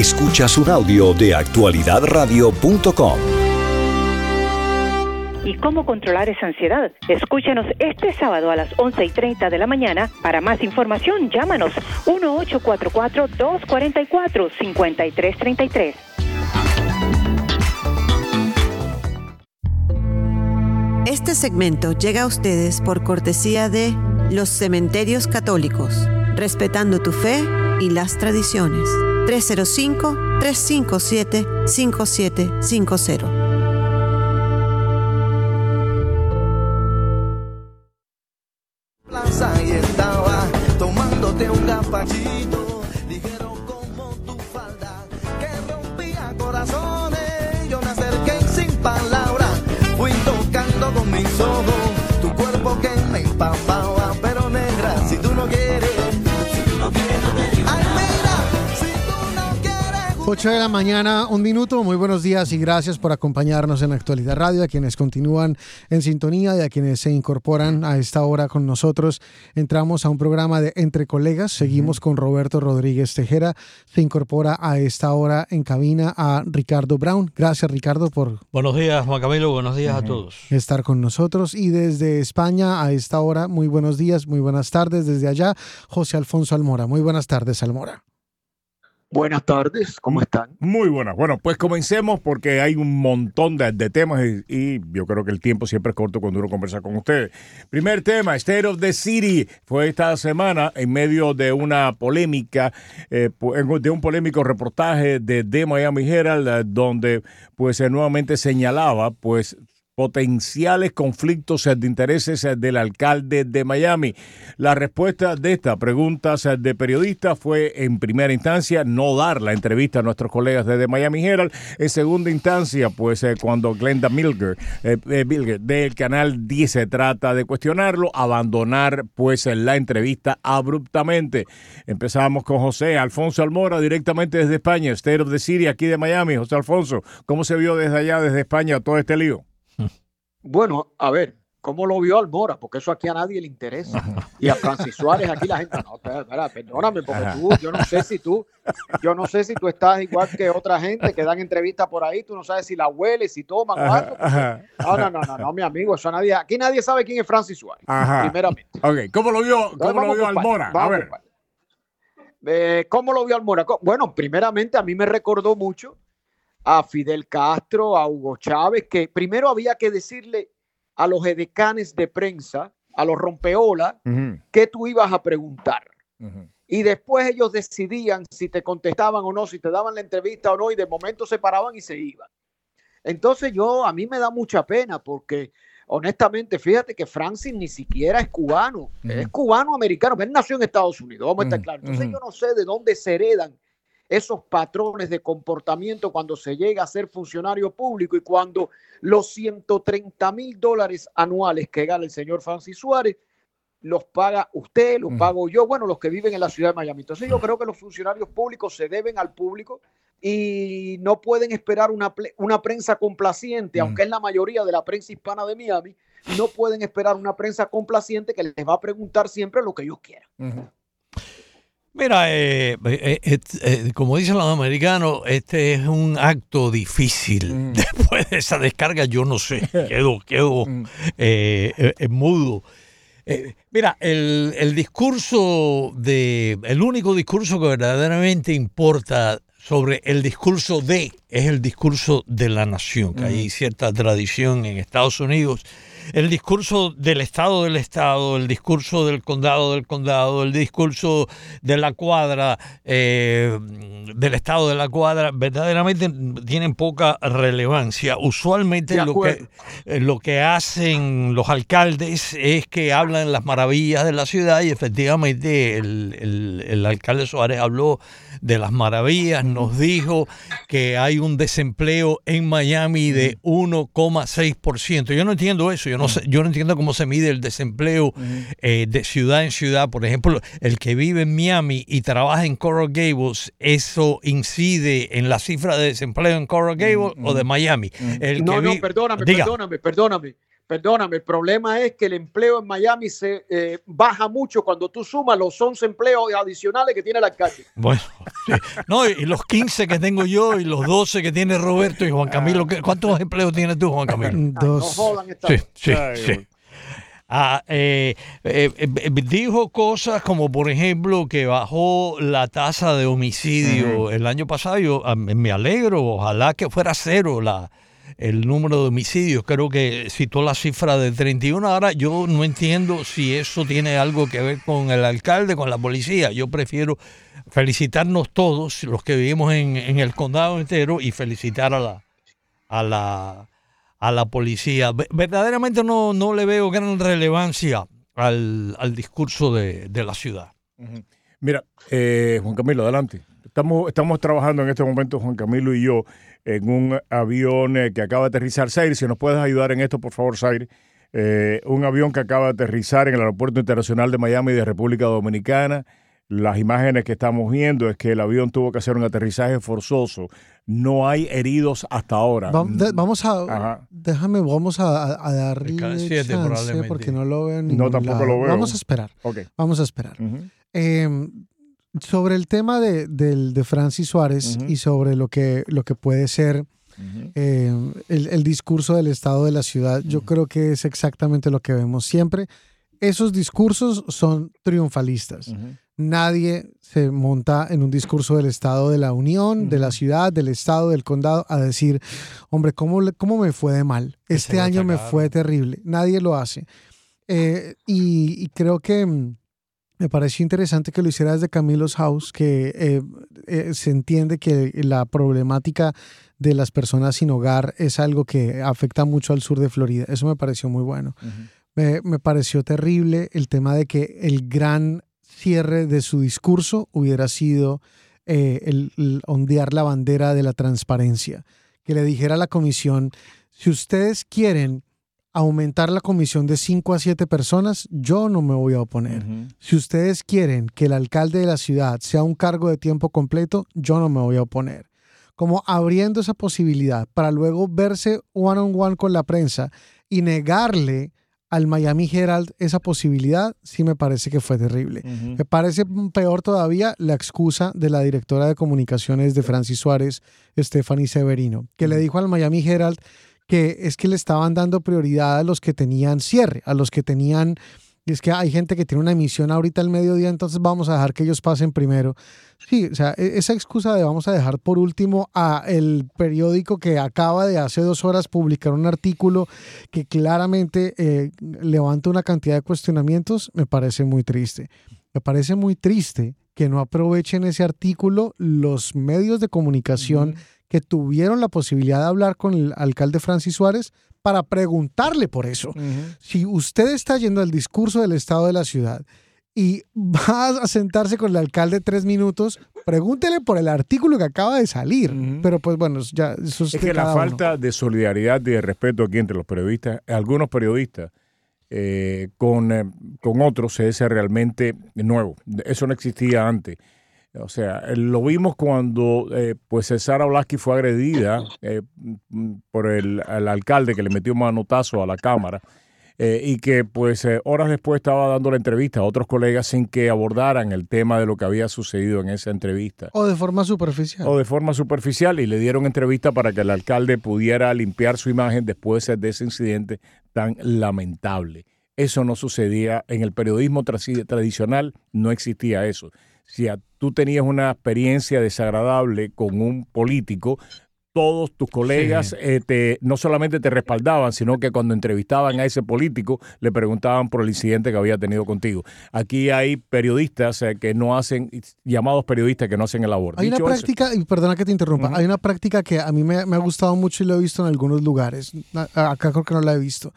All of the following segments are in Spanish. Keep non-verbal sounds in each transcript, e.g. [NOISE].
Escuchas un audio de actualidadradio.com. ¿Y cómo controlar esa ansiedad? Escúchanos este sábado a las 11 y 30 de la mañana. Para más información, llámanos 1-844-244-5333. Este segmento llega a ustedes por cortesía de los cementerios católicos, respetando tu fe y las tradiciones. 305-357-5750. 8 de la mañana, un minuto. Muy buenos días y gracias por acompañarnos en Actualidad Radio, a quienes continúan en sintonía y a quienes se incorporan a esta hora con nosotros. Entramos a un programa de Entre Colegas. Seguimos con Roberto Rodríguez Tejera. Se incorpora a esta hora en cabina a Ricardo Brown. Gracias, Ricardo, por Buenos días, Juan Camilo. Buenos días a todos. estar con nosotros. Y desde España a esta hora, muy buenos días, muy buenas tardes. Desde allá, José Alfonso Almora. Muy buenas tardes, Almora. Buenas tardes, ¿cómo están? Muy buenas. Bueno, pues comencemos porque hay un montón de, temas y, yo creo que el tiempo siempre es corto cuando uno conversa con ustedes. Primer tema, State of the City, fue esta semana en medio de una polémica, eh, de un polémico reportaje de The Miami Herald, eh, donde pues se nuevamente señalaba pues potenciales conflictos eh, de intereses eh, del alcalde de Miami. La respuesta de esta pregunta eh, de periodistas fue en primera instancia no dar la entrevista a nuestros colegas de Miami Herald. En segunda instancia, pues cuando Glenda Milger, eh, Milger del canal 10 se trata de cuestionarlo, abandonar pues la entrevista abruptamente. Empezamos con José Alfonso Almora directamente desde España, State of the City aquí de Miami. José Alfonso, ¿cómo se vio desde allá, desde España, todo este lío? Bueno, a ver, ¿cómo lo vio Almora? Porque eso aquí a nadie le interesa. Y a Francis Suárez aquí la gente, no, espera, espera, perdóname, porque tú, yo no sé si tú, yo no sé si tú estás igual que otra gente que dan entrevistas por ahí, tú no sabes si la hueles, si toman algo. No, no, no, no, no, mi amigo, eso a nadie, aquí nadie sabe quién es Francis Suárez, Ajá. primeramente. Ok, ¿cómo lo vio, Entonces, cómo lo vio Almora? A ver. Eh, ¿Cómo lo vio Almora? Bueno, primeramente a mí me recordó mucho a Fidel Castro, a Hugo Chávez, que primero había que decirle a los edecanes de prensa, a los rompeolas, qué tú ibas a preguntar. Y después ellos decidían si te contestaban o no, si te daban la entrevista o no, y de momento se paraban y se iban. Entonces yo, a mí me da mucha pena porque honestamente, fíjate que Francis ni siquiera es cubano, es cubano-americano, él nació en Estados Unidos, vamos a estar claros. Entonces yo no sé de dónde se heredan esos patrones de comportamiento cuando se llega a ser funcionario público y cuando los 130 mil dólares anuales que gana el señor Francis Suárez los paga usted, los pago yo, bueno, los que viven en la ciudad de Miami. Entonces yo creo que los funcionarios públicos se deben al público y no pueden esperar una, una prensa complaciente, aunque es la mayoría de la prensa hispana de Miami, no pueden esperar una prensa complaciente que les va a preguntar siempre lo que ellos quieran. Mira, eh, eh, eh, eh, como dicen los americanos, este es un acto difícil. Mm. [LAUGHS] Después de esa descarga, yo no sé, [LAUGHS] quedo, quedo Mm. mudo. Mira, el, el discurso de, el único discurso que verdaderamente importa sobre el discurso de, es el discurso de la nación, que hay cierta tradición en Estados Unidos. El discurso del Estado del Estado, el discurso del condado del condado, el discurso de la cuadra, eh, del Estado de la cuadra, verdaderamente tienen poca relevancia. Usualmente lo que, eh, lo que hacen los alcaldes es que hablan las maravillas de la ciudad y efectivamente el, el- el alcalde Suárez habló de las maravillas, nos dijo que hay un desempleo en Miami de 1,6%. Yo no entiendo eso, yo no, sé, yo no entiendo cómo se mide el desempleo eh, de ciudad en ciudad. Por ejemplo, el que vive en Miami y trabaja en Coral Gables, ¿eso incide en la cifra de desempleo en Coral Gables o de Miami? El No, que no, perdóname, Diga. perdóname, perdóname. Perdóname, el problema es que el empleo en Miami se eh, baja mucho cuando tú sumas los 11 empleos adicionales que tiene el alcalde. Bueno, sí. no, y los 15 que tengo yo y los 12 que tiene Roberto y Juan Camilo. ¿qué- ¿Cuántos empleos tienes tú, Juan Camilo? No Dos. jodan esta Sí, sí, sí. Ah, eh, eh, eh, dijo cosas como, por ejemplo, que bajó la tasa de homicidio el año pasado. Yo ah, me alegro, ojalá que fuera cero la, el número de homicidios. Creo que citó la cifra de 31. Ahora yo no entiendo si eso tiene algo que ver con el alcalde, con la policía. Yo prefiero felicitarnos todos, los que vivimos en, en el condado entero, y felicitar a la, a la, a la policía. Ve- Verdaderamente no, no le veo gran relevancia al, al discurso de, de la ciudad. Mira, eh, Juan Camilo, adelante. Estamos, estamos trabajando en este momento, Juan Camilo y yo, en un avión eh, que acaba de aterrizar. Zaire, si nos puedes ayudar en esto, por favor, Zaire. Eh, un avión que acaba de aterrizar en el Aeropuerto Internacional de Miami de República Dominicana. Las imágenes que estamos viendo es que el avión tuvo que hacer un aterrizaje forzoso. No hay heridos hasta ahora. Va- de- vamos a. Ajá. Déjame, vamos a, a- darle siete, chance porque no lo veo en No, tampoco lado. lo veo. Vamos a esperar. Ok. Vamos a esperar. Eh, sobre el tema de, del- de Francis Suárez Ujú. y sobre lo que, lo que puede ser Ujú. eh, el, el discurso del estado de la ciudad, yo creo que es exactamente lo que vemos siempre. Esos discursos son triunfalistas. Nadie se monta en un discurso del Estado de la Unión, de la ciudad, del Estado, del condado, a decir, hombre, ¿cómo, cómo me fue de mal? Este año me fue terrible. Nadie lo hace. Eh, y, y creo que mm, me pareció interesante que lo hiciera desde Camilo's House, que eh, eh, se entiende que la problemática de las personas sin hogar es algo que afecta mucho al sur de Florida. Eso me pareció muy bueno. Me, me pareció terrible el tema de que el gran cierre de su discurso hubiera sido eh, el, el ondear la bandera de la transparencia. Que le dijera a la comisión, si ustedes quieren aumentar la comisión de 5 a 7 personas, yo no me voy a oponer. Si ustedes quieren que el alcalde de la ciudad sea un cargo de tiempo completo, yo no me voy a oponer. Como abriendo esa posibilidad para luego verse one on one con la prensa y negarle al Miami Herald esa posibilidad, sí me parece que fue terrible. Me parece peor todavía la excusa de la directora de comunicaciones de Francis Suárez, Stephanie Severino, que le dijo al Miami Herald que es que le estaban dando prioridad a los que tenían cierre, a los que tenían... Es que hay gente que tiene una emisión ahorita al mediodía, entonces vamos a dejar que ellos pasen primero. Sí, o sea, e- esa excusa de vamos a dejar por último a el periódico que acaba de hace dos horas publicar un artículo que claramente eh, levanta una cantidad de cuestionamientos, me parece muy triste. Me parece muy triste que no aprovechen ese artículo los medios de comunicación que tuvieron la posibilidad de hablar con el alcalde Francis Suárez para preguntarle por eso. Si usted está yendo al discurso del estado de la ciudad y va a sentarse con el alcalde tres minutos, pregúntele por el artículo que acaba de salir. Pero pues bueno, ya eso es, Es que la uno. falta de solidaridad y de respeto aquí entre los periodistas, algunos periodistas, eh, con, eh, con otros es realmente nuevo. Eso no existía antes. O sea, lo vimos cuando eh, pues Cesara Blasky fue agredida eh, mm, por el, el alcalde que le metió un manotazo a la cámara eh, y que pues eh, horas después estaba dando la entrevista a otros colegas sin que abordaran el tema de lo que había sucedido en esa entrevista O de forma superficial. o de forma superficial y le dieron entrevista para que el alcalde pudiera limpiar su imagen después de ese incidente tan lamentable. Eso no sucedía en el periodismo tra- tradicional, no existía eso. Si a- tú tenías una experiencia desagradable con un político, todos tus colegas eh, te, no solamente te respaldaban, sino que cuando entrevistaban a ese político le preguntaban por el incidente que había tenido contigo. Aquí hay periodistas eh, que no hacen, llamados periodistas que no hacen el labor. Hay una eso- práctica, y perdona que te interrumpa, hay una práctica que a mí me, me ha gustado mucho y lo he visto en algunos lugares. Acá creo que no la he visto.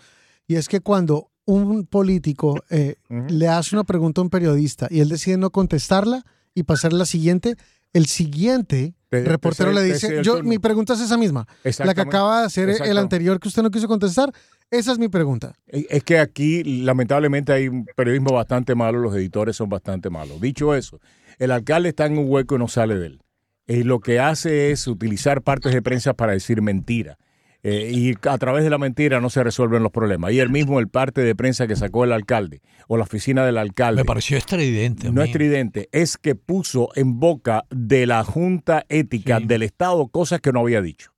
Y es que cuando un político eh, le hace una pregunta a un periodista y él decide no contestarla y pasar a la siguiente, el siguiente Te- reportero te- le dice, yo, mi pregunta es esa misma, la que acaba de hacer el anterior que usted no quiso contestar, esa es mi pregunta. Eh, Es que aquí, lamentablemente, hay un periodismo bastante malo, los editores son bastante malos. Dicho eso, el alcalde está en un hueco y no sale de él. Y lo que hace es utilizar partes de prensa para decir mentira. Eh, y a través de la mentira no se resuelven los problemas. Ayer mismo el parte de prensa que sacó el alcalde o la oficina del alcalde. Me pareció estridente. No es tridente, es que puso en boca de la Junta Ética Sí. del Estado cosas que no había dicho.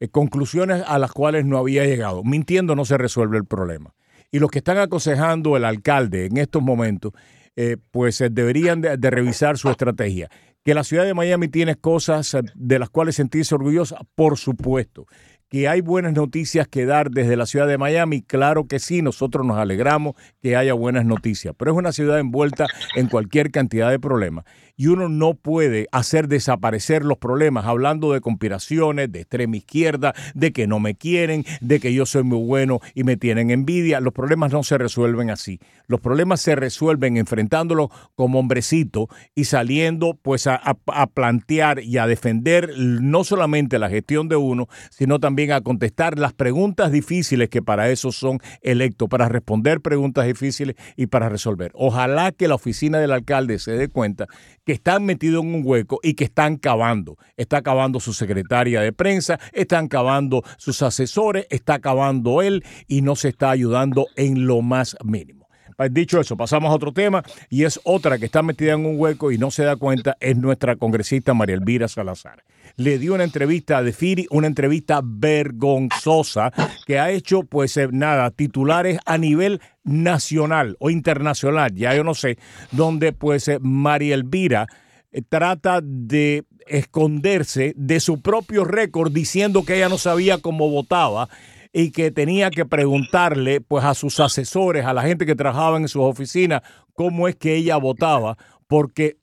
Eh, conclusiones a las cuales no había llegado. Mintiendo no se resuelve el problema. Y los que están aconsejando el alcalde en estos momentos, eh, pues eh, deberían de, de revisar su estrategia. Que la ciudad de Miami tiene cosas de las cuales sentirse orgullosa, por supuesto. Que hay buenas noticias que dar desde la ciudad de Miami, claro que sí, nosotros nos alegramos que haya buenas noticias, pero es una ciudad envuelta en cualquier cantidad de problemas y uno no puede hacer desaparecer los problemas hablando de conspiraciones, de extrema izquierda, de que no me quieren, de que yo soy muy bueno y me tienen envidia. Los problemas no se resuelven así. Los problemas se resuelven enfrentándolos como hombrecito y saliendo pues a, a- a plantear y a defender no solamente la gestión de uno, sino también a contestar las preguntas difíciles que para eso son electos, para responder preguntas difíciles y para resolver. Ojalá que la oficina del alcalde se dé cuenta que están metidos en un hueco y que están cavando. Está cavando su secretaria de prensa, están cavando sus asesores, está cavando él y no se está ayudando en lo más mínimo. Pues, Dicho eso, pasamos a otro tema y es otra que está metida en un hueco y no se da cuenta, es nuestra congresista María Elvira Salazar. Le dio una entrevista a De Firi, una entrevista vergonzosa que ha hecho, pues eh, nada, titulares a nivel nacional o internacional, ya yo no sé, donde pues eh, María Elvira eh, trata de esconderse de su propio récord diciendo que ella no sabía cómo votaba y que tenía que preguntarle pues a sus asesores, a la gente que trabajaba en sus oficinas, cómo es que ella votaba, porque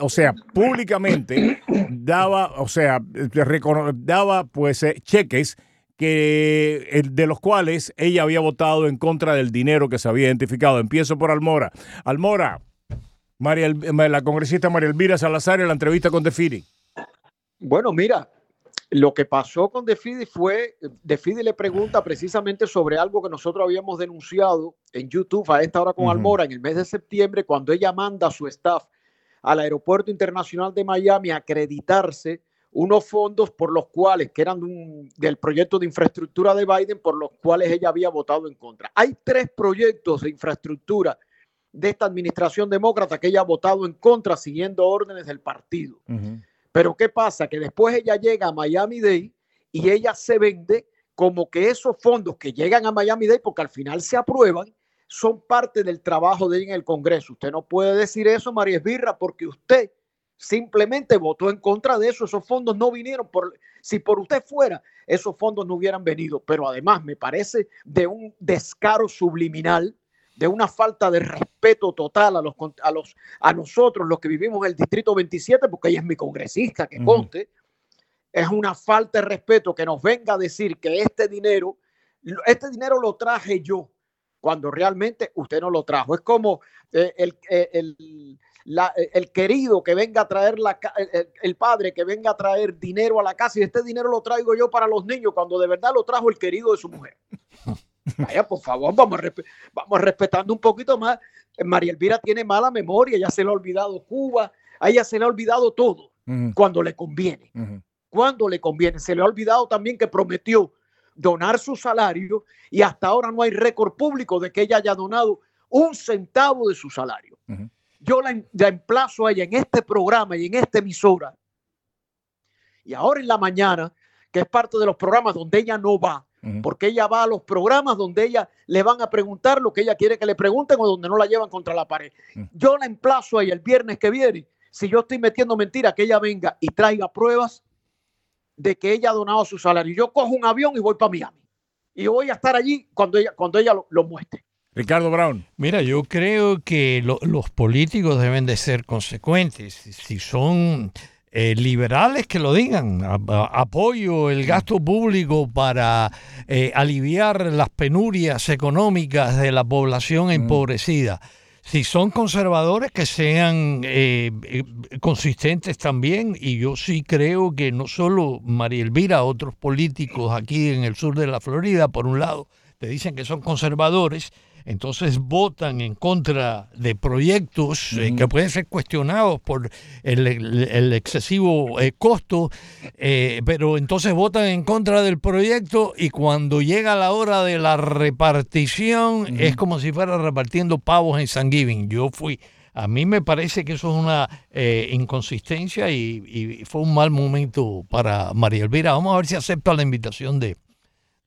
o sea, públicamente daba, o sea, daba pues eh, cheques que eh, de los cuales ella había votado en contra del dinero que se había identificado. Empiezo por Almora. Almora, María, El- la congresista María Elvira Salazar en la entrevista con Defiri. Bueno, mira, lo que pasó con Defidi fue, Defidi le pregunta precisamente sobre algo que nosotros habíamos denunciado en YouTube a esta hora con. Almora en el mes de septiembre, cuando ella manda a su staff al Aeropuerto Internacional de Miami a acreditarse unos fondos por los cuales, que eran un- del proyecto de infraestructura de Biden, por los cuales ella había votado en contra. Hay tres proyectos de infraestructura de esta administración demócrata que ella ha votado en contra siguiendo órdenes del partido. Pero ¿qué pasa? Que después ella llega a Miami Day y ella se vende como que esos fondos que llegan a Miami Day, porque al final se aprueban, son parte del trabajo de ella en el Congreso. Usted no puede decir eso, María Esbirra, porque usted simplemente votó en contra de eso. Esos fondos no vinieron por, si por usted fuera, esos fondos no hubieran venido. Pero además me parece de un descaro subliminal, de una falta de respeto total a los, a los, a nosotros, los que vivimos en el distrito 27, porque ella es mi congresista, que Ujú. conste, es una falta de respeto que nos venga a decir que este dinero, este dinero lo traje yo, cuando realmente usted no lo trajo. Es como eh, el, eh, el- la- eh, el querido que venga a traer la, el, el- padre que venga a traer dinero a la casa y este dinero lo traigo yo para los niños, cuando de verdad lo trajo el querido de su mujer. [LAUGHS] Vaya, por favor, vamos, vamos respetando un poquito más. María Elvira tiene mala memoria, ya se le ha olvidado Cuba, a ella se le ha olvidado todo cuando le conviene cuando le conviene. Se le ha olvidado también que prometió donar su salario y hasta ahora no hay récord público de que ella haya donado un centavo de su salario. Yo la, em- la emplazo a ella en este programa y en esta emisora. Y ahora en la mañana, que es parte de los programas donde ella no va, porque ella va a los programas donde ella le van a preguntar lo que ella quiere que le pregunten o donde no la llevan contra la pared. Yo la emplazo a ella el viernes que viene. Si yo estoy metiendo mentira, que ella venga y traiga pruebas de que ella ha donado su salario. Yo cojo un avión y voy para Miami. Y voy a estar allí cuando ella, cuando ella lo, lo muestre. Ricardo Brown. Mira, yo creo que lo- los políticos deben de ser consecuentes. Si- son eh, liberales, que lo digan. A- a- apoyo el gasto público para eh, aliviar las penurias económicas de la población empobrecida. Si son conservadores, que sean eh, eh, consistentes también. Y yo sí creo que no solo María Elvira, otros políticos aquí en el sur de la Florida, por un lado, te dicen que son conservadores entonces votan en contra de proyectos eh, que pueden ser cuestionados por el, el- el excesivo eh, costo, eh, pero entonces votan en contra del proyecto y cuando llega la hora de la repartición es como si fuera repartiendo pavos en San Giving. Yo fui... A mí me parece que eso es una inconsistencia y, y fue un mal momento para María Elvira. Vamos a ver si acepta la invitación de,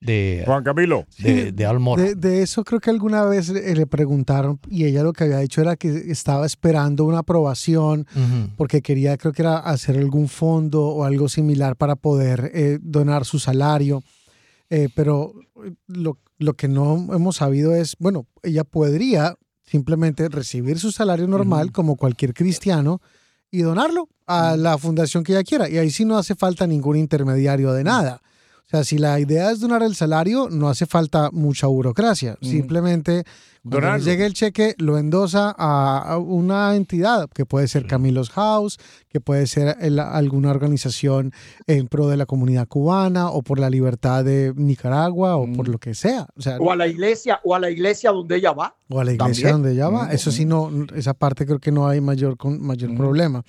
de, Juan Camilo. de, de Almora. De, de eso creo que alguna vez eh, le preguntaron y ella lo que había dicho era que estaba esperando una aprobación porque quería, creo que era hacer algún fondo o algo similar para poder eh, donar su salario. Eh, pero lo, lo que no hemos sabido es, bueno, ella podría simplemente recibir su salario normal como cualquier cristiano y donarlo a la fundación que ella quiera. Y ahí sí no hace falta ningún intermediario de nada. O sea, si la idea es donar el salario, no hace falta mucha burocracia. Simplemente cuando llegue el cheque, lo endosa a, una entidad, que puede ser Camilos House, que puede ser el- alguna organización en pro de la comunidad cubana o por la libertad de Nicaragua o por lo que sea. O sea, O a la iglesia, o a la iglesia donde ella va. o a la iglesia También. donde ella va. Mm, Eso sí, no, esa parte creo que no hay mayor, mayor problema.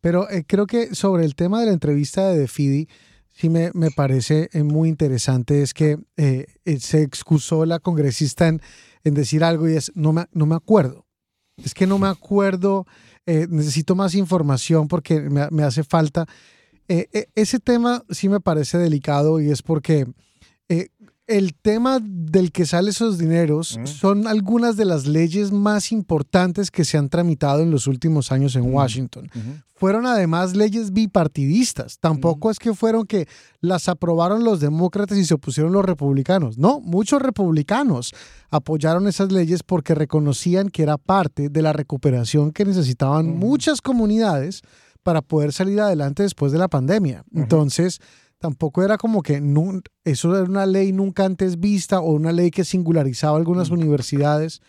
Pero eh, creo que sobre el tema de la entrevista de Defidi, sí me, me parece eh, muy interesante es que eh, eh, se excusó la congresista en, en decir algo y es, no me, no me acuerdo. Es que no me acuerdo, necesito más información porque me, me hace falta. Ese tema sí me parece delicado y es porque el tema del que salen esos dineros son algunas de las leyes más importantes que se han tramitado en los últimos años en Washington. Fueron además leyes bipartidistas. Tampoco es que fueron que las aprobaron los demócratas y se opusieron los republicanos. No, muchos republicanos apoyaron esas leyes porque reconocían que era parte de la recuperación que necesitaban muchas comunidades para poder salir adelante después de la pandemia. Entonces, tampoco era como que eso era una ley nunca antes vista o una ley que singularizaba algunas universidades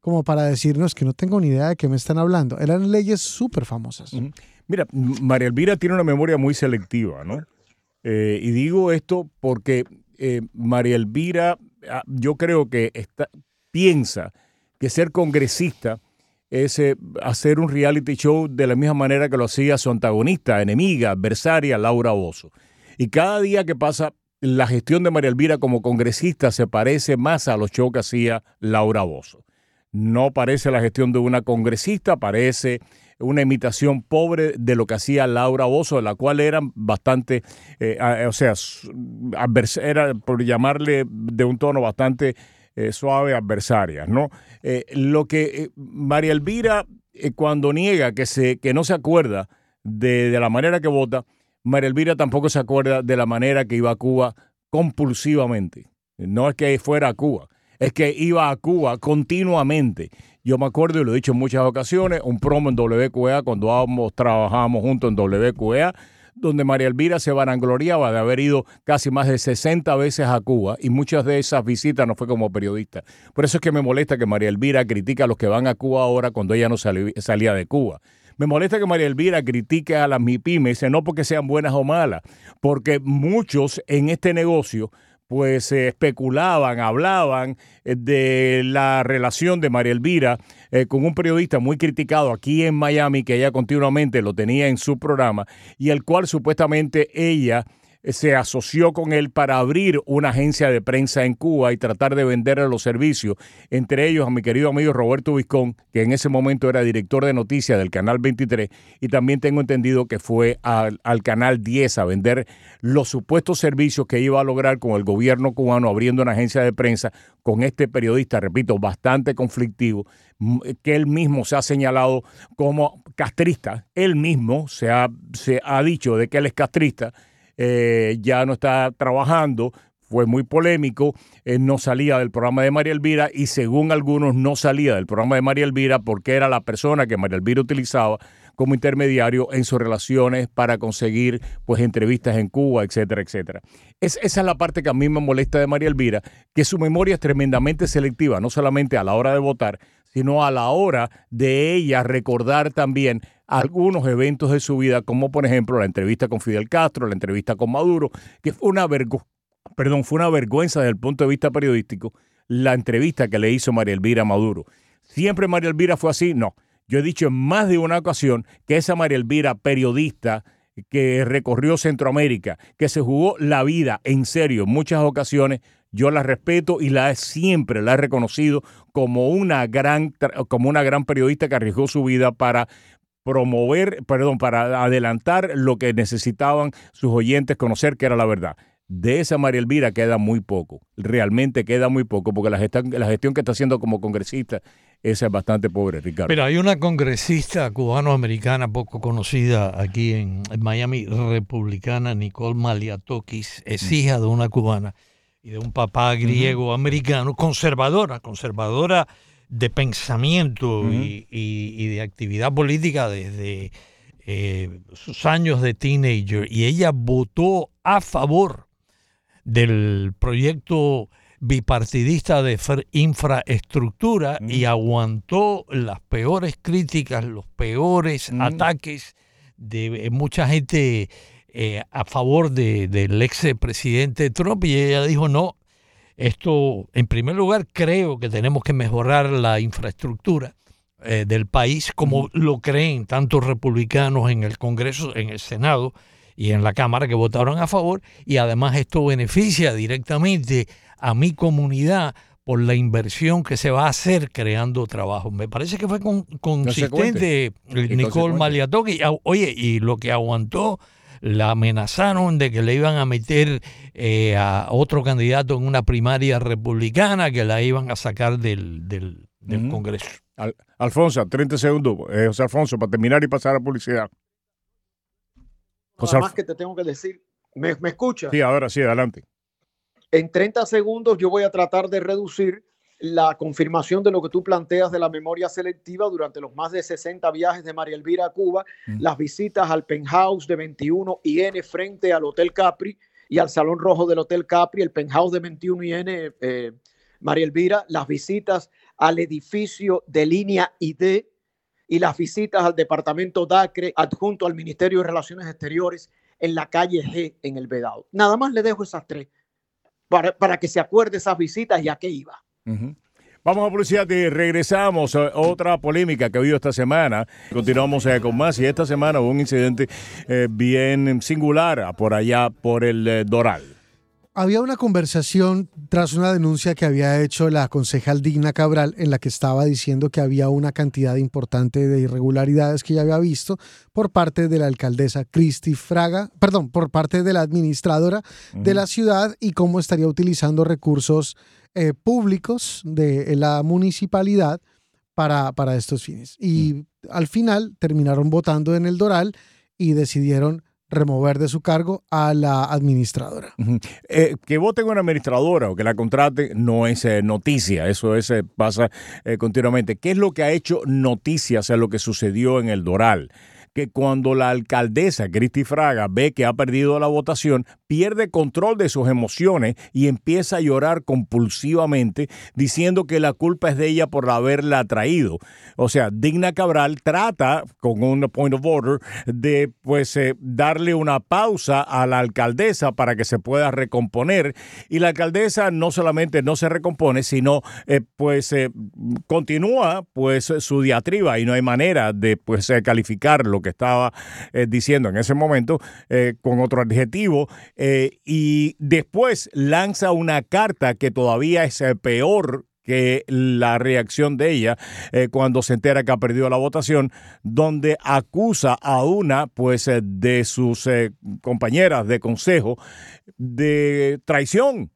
como para decirnos que no tengo ni idea de qué me están hablando. Eran leyes súper famosas. Mira, María Elvira tiene una memoria muy selectiva, ¿no? Eh, y digo esto porque eh, María Elvira, ah, yo creo que está, piensa que ser congresista es eh, hacer un reality show de la misma manera que lo hacía su antagonista, enemiga, adversaria, Laura Bozo. Y cada día que pasa, la gestión de María Elvira como congresista se parece más a los shows que hacía Laura Bozo. No parece la gestión de una congresista, parece una imitación pobre de lo que hacía Laura Bozo, de la cual eran bastante, eh, o sea, era, por llamarle de un tono bastante eh, suave, adversarias, ¿no? Eh, lo que María Elvira, cuando niega que, se, que no se acuerda de la manera que vota, María Elvira tampoco se acuerda de la manera que iba a Cuba compulsivamente. No es que fuera a Cuba, es que iba a Cuba continuamente. Yo me acuerdo, y lo he dicho en muchas ocasiones, un promo en WQA, cuando ambos trabajábamos juntos en WQA, donde María Elvira se vanagloriaba de haber ido casi más de 60 veces a Cuba y muchas de esas visitas no fue como periodista. Por eso es que me molesta que María Elvira critica a los que van a Cuba ahora cuando ella no salía de Cuba. Me molesta que María Elvira critique a las MIPIMES, no porque sean buenas o malas, porque muchos en este negocio pues eh, especulaban, hablaban eh, de la relación de María Elvira eh, con un periodista muy criticado aquí en Miami, que ella continuamente lo tenía en su programa, y el cual supuestamente ella se asoció con él para abrir una agencia de prensa en Cuba y tratar de venderle los servicios, entre ellos a mi querido amigo Roberto Vizcón, que en ese momento era director de noticias del Canal 23, y también tengo entendido que fue al, al Canal 10 a vender los supuestos servicios que iba a lograr con el gobierno cubano abriendo una agencia de prensa con este periodista, repito, bastante conflictivo, que él mismo se ha señalado como castrista, él mismo se ha, se ha dicho de que él es castrista, eh, ya no está trabajando, fue muy polémico, eh, no salía del programa de María Elvira y según algunos no salía del programa de María Elvira porque era la persona que María Elvira utilizaba como intermediario en sus relaciones para conseguir pues entrevistas en Cuba, etcétera, etcétera. Es, esa es la parte que a mí me molesta de María Elvira, que su memoria es tremendamente selectiva, no solamente a la hora de votar, sino a la hora de ella recordar también algunos eventos de su vida, como por ejemplo la entrevista con Fidel Castro, la entrevista con Maduro, que fue una vergüenza perdón, fue una vergüenza desde el punto de vista periodístico la entrevista que le hizo María Elvira Maduro. ¿Siempre María Elvira fue así? No. Yo he dicho en más de una ocasión que esa María Elvira, periodista, que recorrió Centroamérica, que se jugó la vida en serio en muchas ocasiones, yo la respeto y la siempre la he reconocido como una gran como una gran periodista que arriesgó su vida para promover, perdón, para adelantar lo que necesitaban sus oyentes conocer que era la verdad. De esa María Elvira queda muy poco, realmente queda muy poco, porque la gestión, la gestión que está haciendo como congresista esa es bastante pobre, Ricardo. Pero hay una congresista cubano-americana poco conocida aquí en, Miami, republicana, Nicole Maliatokis, es mm. hija de una cubana y de un papá griego-americano, conservadora, conservadora de pensamiento y, de actividad política desde eh, sus años de teenager. Y ella votó a favor del proyecto bipartidista de infraestructura y aguantó las peores críticas, los peores ataques de eh, mucha gente eh, a favor del ex presidente Trump. Y ella dijo no, esto en primer lugar creo que tenemos que mejorar la infraestructura eh, del país como lo creen tantos republicanos en el Congreso, en el Senado y en la Cámara que votaron a favor y además esto beneficia directamente a mi comunidad por la inversión que se va a hacer creando trabajo. Me parece que fue consistente Nicole Maliatoki. Oye, y lo que aguantó, la amenazaron de que le iban a meter eh, a otro candidato en una primaria republicana, que la iban a sacar del, del, Congreso. Alfonso, 30 segundos. Eh, José Alfonso, para terminar y pasar a publicidad. José más que te tengo que decir. ¿Me, ¿Me escuchas? Sí, ahora sí, adelante. En 30 segundos yo voy a tratar de reducir la confirmación de lo que tú planteas de la memoria selectiva durante los más de 60 viajes de María Elvira a Cuba, mm. las visitas al penthouse de 21 IN frente al Hotel Capri y al Salón Rojo del Hotel Capri, el penthouse de 21 IN, eh, María Elvira, las visitas al edificio de línea ID y las visitas al departamento DACRE adjunto al Ministerio de Relaciones Exteriores en la calle G en el Vedado. Nada más le dejo esas tres para, que se acuerde esas visitas y a qué iba. Vamos a publicidad y regresamos a otra polémica que ha habido esta semana. Continuamos eh, con más y esta semana hubo un incidente eh, bien singular por allá por el eh, Doral. Había una conversación tras una denuncia que había hecho la concejal Digna Cabral en la que estaba diciendo que había una cantidad importante de irregularidades que ya había visto por parte de la alcaldesa Cristi Fraga, perdón, por parte de la administradora de la ciudad y cómo estaría utilizando recursos eh, públicos de la municipalidad para, para estos fines. Y al final terminaron votando en el Doral y decidieron remover de su cargo a la administradora. Eh, que voten una administradora o que la contrate no es eh, noticia, eso es, eh, pasa continuamente. ¿Qué es lo que ha hecho noticia, o sea, lo que sucedió en el Doral? Que cuando la alcaldesa Cristi Fraga ve que ha perdido la votación, pierde control de sus emociones y empieza a llorar compulsivamente diciendo que la culpa es de ella por haberla traído. O sea, Digna Cabral trata, con un point of order, de pues eh, darle una pausa a la alcaldesa para que se pueda recomponer. Y la alcaldesa no solamente no se recompone, sino eh, pues eh, continúa pues su diatriba y no hay manera de pues calificar lo que estaba diciendo en ese momento con otro adjetivo eh, y después lanza una carta que todavía es eh, peor que la reacción de ella eh, cuando se entera que ha perdido la votación, donde acusa a una pues de sus compañeras de consejo de traición,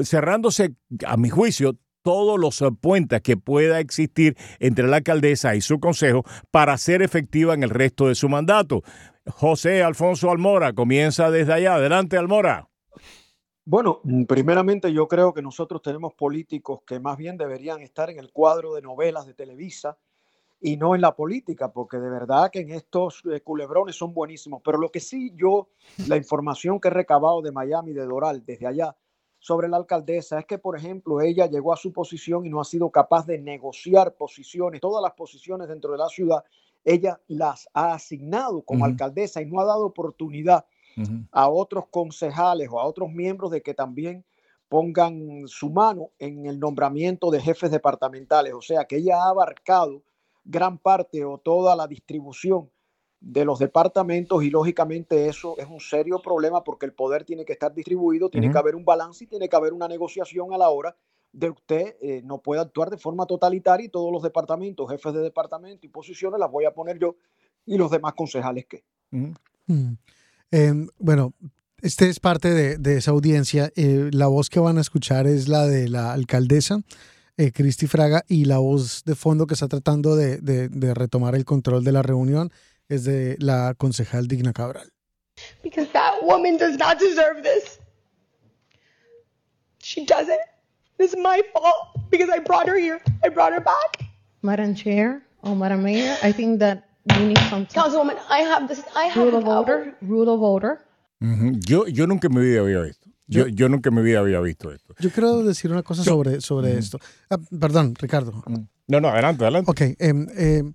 cerrándose a mi juicio todos los puentes que pueda existir entre la alcaldesa y su consejo para ser efectiva en el resto de su mandato. José Alfonso Almora comienza desde allá. Adelante, Almora. Bueno, primeramente yo creo que nosotros tenemos políticos que más bien deberían estar en el cuadro de novelas de Televisa y no en la política, porque de verdad que en estos eh, culebrones son buenísimos. Pero lo que sí yo, la información que he recabado de Miami, de Doral, desde allá, sobre la alcaldesa, es que, por ejemplo, ella llegó a su posición y no ha sido capaz de negociar posiciones, todas las posiciones dentro de la ciudad, ella las ha asignado como alcaldesa y no ha dado oportunidad a otros concejales o a otros miembros de que también pongan su mano en el nombramiento de jefes departamentales, o sea que ella ha abarcado gran parte o toda la distribución de los departamentos y lógicamente eso es un serio problema porque el poder tiene que estar distribuido, tiene que haber un balance y tiene que haber una negociación a la hora de usted eh, no puede actuar de forma totalitaria y todos los departamentos, jefes de departamento y posiciones las voy a poner yo y los demás concejales que. Mm. Em, bueno, este es parte de, de esa audiencia. Eh, la voz que van a escuchar es la de la alcaldesa, eh, Cristi Fraga, y la voz de fondo que está tratando de, de- de retomar el control de la reunión es de la concejal Digna Cabral. because that woman does not deserve this. She doesn't. This is my fault because I brought her here. I brought her back. Madam Chair or Madam Mayor, I think that we need some Councilwoman, I have this. I have rule of power. order. Rule of order. Ujú. Yo, yo nunca en mi vida había visto. Yo, yo nunca en mi vida había visto esto. Yo quiero decir una cosa sobre, sobre esto. Ah, perdón, Ricardo. No, no, adelante, adelante. Ok, em, em,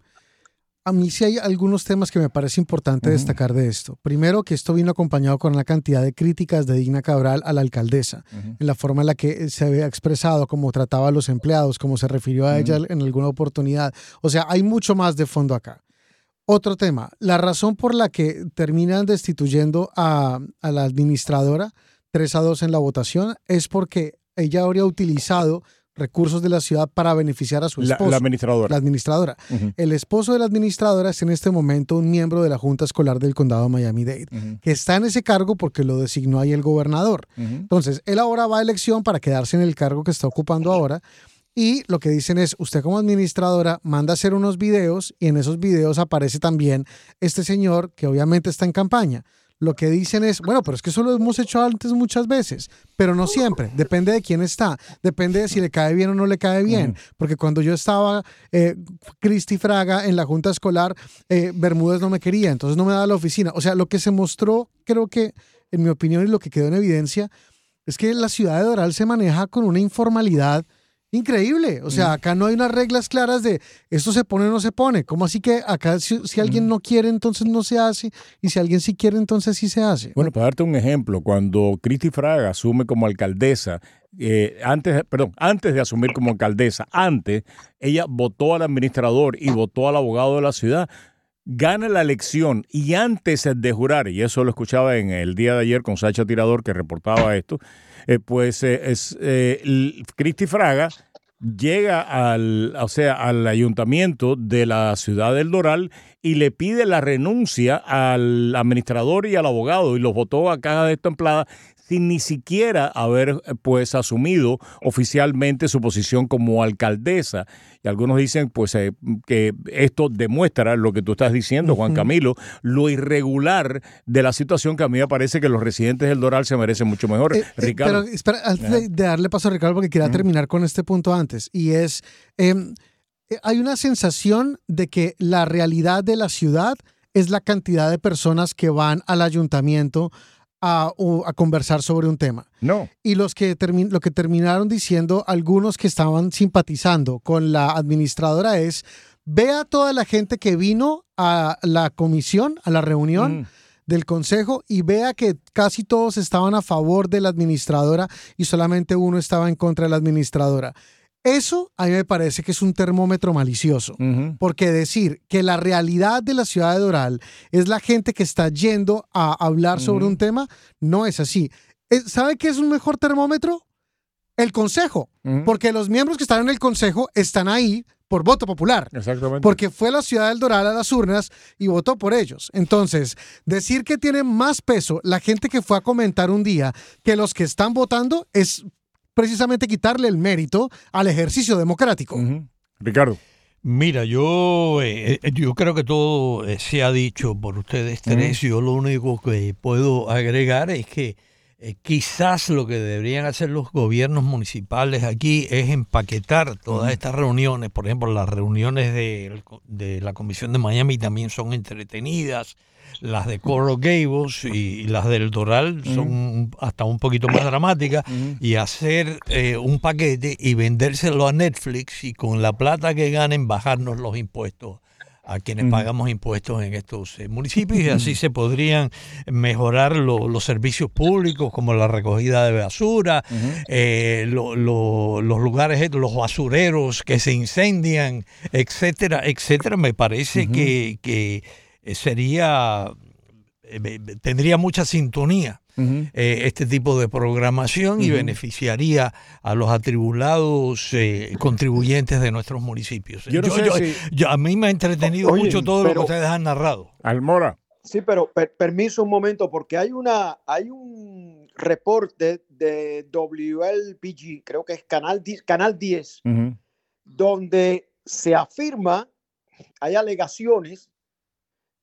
a mí sí hay algunos temas que me parece importante destacar de esto. Primero, que esto vino acompañado con una cantidad de críticas de Digna Cabral a la alcaldesa, en la forma en la que se había expresado, cómo trataba a los empleados, cómo se refirió a ella en alguna oportunidad. O sea, hay mucho más de fondo acá. Otro tema, la razón por la que terminan destituyendo a, a la administradora 3 a 2 en la votación es porque ella habría utilizado recursos de la ciudad para beneficiar a su esposo. la administradora. La administradora. El esposo de la administradora es en este momento un miembro de la Junta Escolar del Condado de Miami-Dade, que está en ese cargo porque lo designó ahí el gobernador. Entonces, él ahora va a elección para quedarse en el cargo que está ocupando ahora. Y lo que dicen es, usted como administradora manda a hacer unos videos y en esos videos aparece también este señor que obviamente está en campaña. Lo que dicen es, bueno, pero es que eso lo hemos hecho antes muchas veces, pero no siempre. Depende de quién está, depende de si le cae bien o no le cae bien. Porque cuando yo estaba, eh, Cristi Fraga en la junta escolar, eh, Bermúdez no me quería, entonces no me daba la oficina. O sea, lo que se mostró, creo que, en mi opinión, y lo que quedó en evidencia, es que la ciudad de Doral se maneja con una informalidad increíble. O sea, acá no hay unas reglas claras de esto se pone o no se pone. ¿Cómo así que acá si, si alguien no quiere, entonces no se hace? Y si alguien sí quiere, entonces sí se hace. Bueno, para darte un ejemplo, cuando Cristi Fraga asume como alcaldesa, eh, antes, perdón, antes de asumir como alcaldesa, antes, ella votó al administrador y votó al abogado de la ciudad. Gana la elección y antes de jurar, y eso lo escuchaba en el día de ayer con Sacha Tirador que reportaba esto, eh, pues eh, es, eh, Cristi Fraga llega al, o sea, al ayuntamiento de la ciudad del Doral y le pide la renuncia al administrador y al abogado y los votó a caja de templada sin ni siquiera haber eh, pues asumido oficialmente su posición como alcaldesa. Y algunos dicen pues eh, que esto demuestra lo que tú estás diciendo, Juan. Camilo, lo irregular de la situación que a mí me parece que los residentes del Doral se merecen mucho mejor. Eh, eh, Ricardo. pero espera, antes de, de darle paso a Ricardo, porque quería terminar con este punto antes, y es, em, hay una sensación de que la realidad de la ciudad es la cantidad de personas que van al ayuntamiento a, conversar sobre un tema. no. Y los que lo que terminaron diciendo algunos que estaban simpatizando con la administradora es, vea toda la gente que vino a la comisión, a la reunión Mm. del consejo y vea que casi todos estaban a favor de la administradora y solamente uno estaba en contra de la administradora. Eso a mí me parece que es un termómetro malicioso. Porque decir que la realidad de la ciudad de Doral es la gente que está yendo a hablar sobre un tema, no es así. Eh, ¿Sabe qué es un mejor termómetro? El consejo. Porque los miembros que están en el consejo están ahí por voto popular. Exactamente. Porque fue la ciudad del Doral a las urnas y votó por ellos. Entonces, decir que tiene más peso la gente que fue a comentar un día que los que están votando es precisamente quitarle el mérito al ejercicio democrático. Ricardo. Mira, yo, eh, eh, yo creo que todo eh, se ha dicho por ustedes tres. Yo lo único que puedo agregar es que eh, quizás lo que deberían hacer los gobiernos municipales aquí es empaquetar todas estas reuniones. Por ejemplo, las reuniones de, de la Comisión de Miami también son entretenidas. Las de Coral Gables y, y las del Doral son hasta un poquito más dramáticas. Y hacer eh, un paquete y vendérselo a Netflix y con la plata que ganen bajarnos los impuestos a quienes pagamos impuestos en estos eh, municipios y así se podrían mejorar lo- los servicios públicos como la recogida de basura, eh, lo- lo- los lugares, los basureros que se incendian, etcétera, etcétera. Me parece que, que eh, sería, eh, tendría mucha sintonía eh, este tipo de programación y beneficiaría a los atribulados eh, contribuyentes de nuestros municipios. Yo no sé si- yo- a mí me ha entretenido Oye, mucho todo lo que ustedes han narrado. Almora. Sí, pero per- permiso un momento, porque hay una, hay un reporte de WLPG, creo que es Canal, 10 Canal 10, Ujú. donde se afirma, hay alegaciones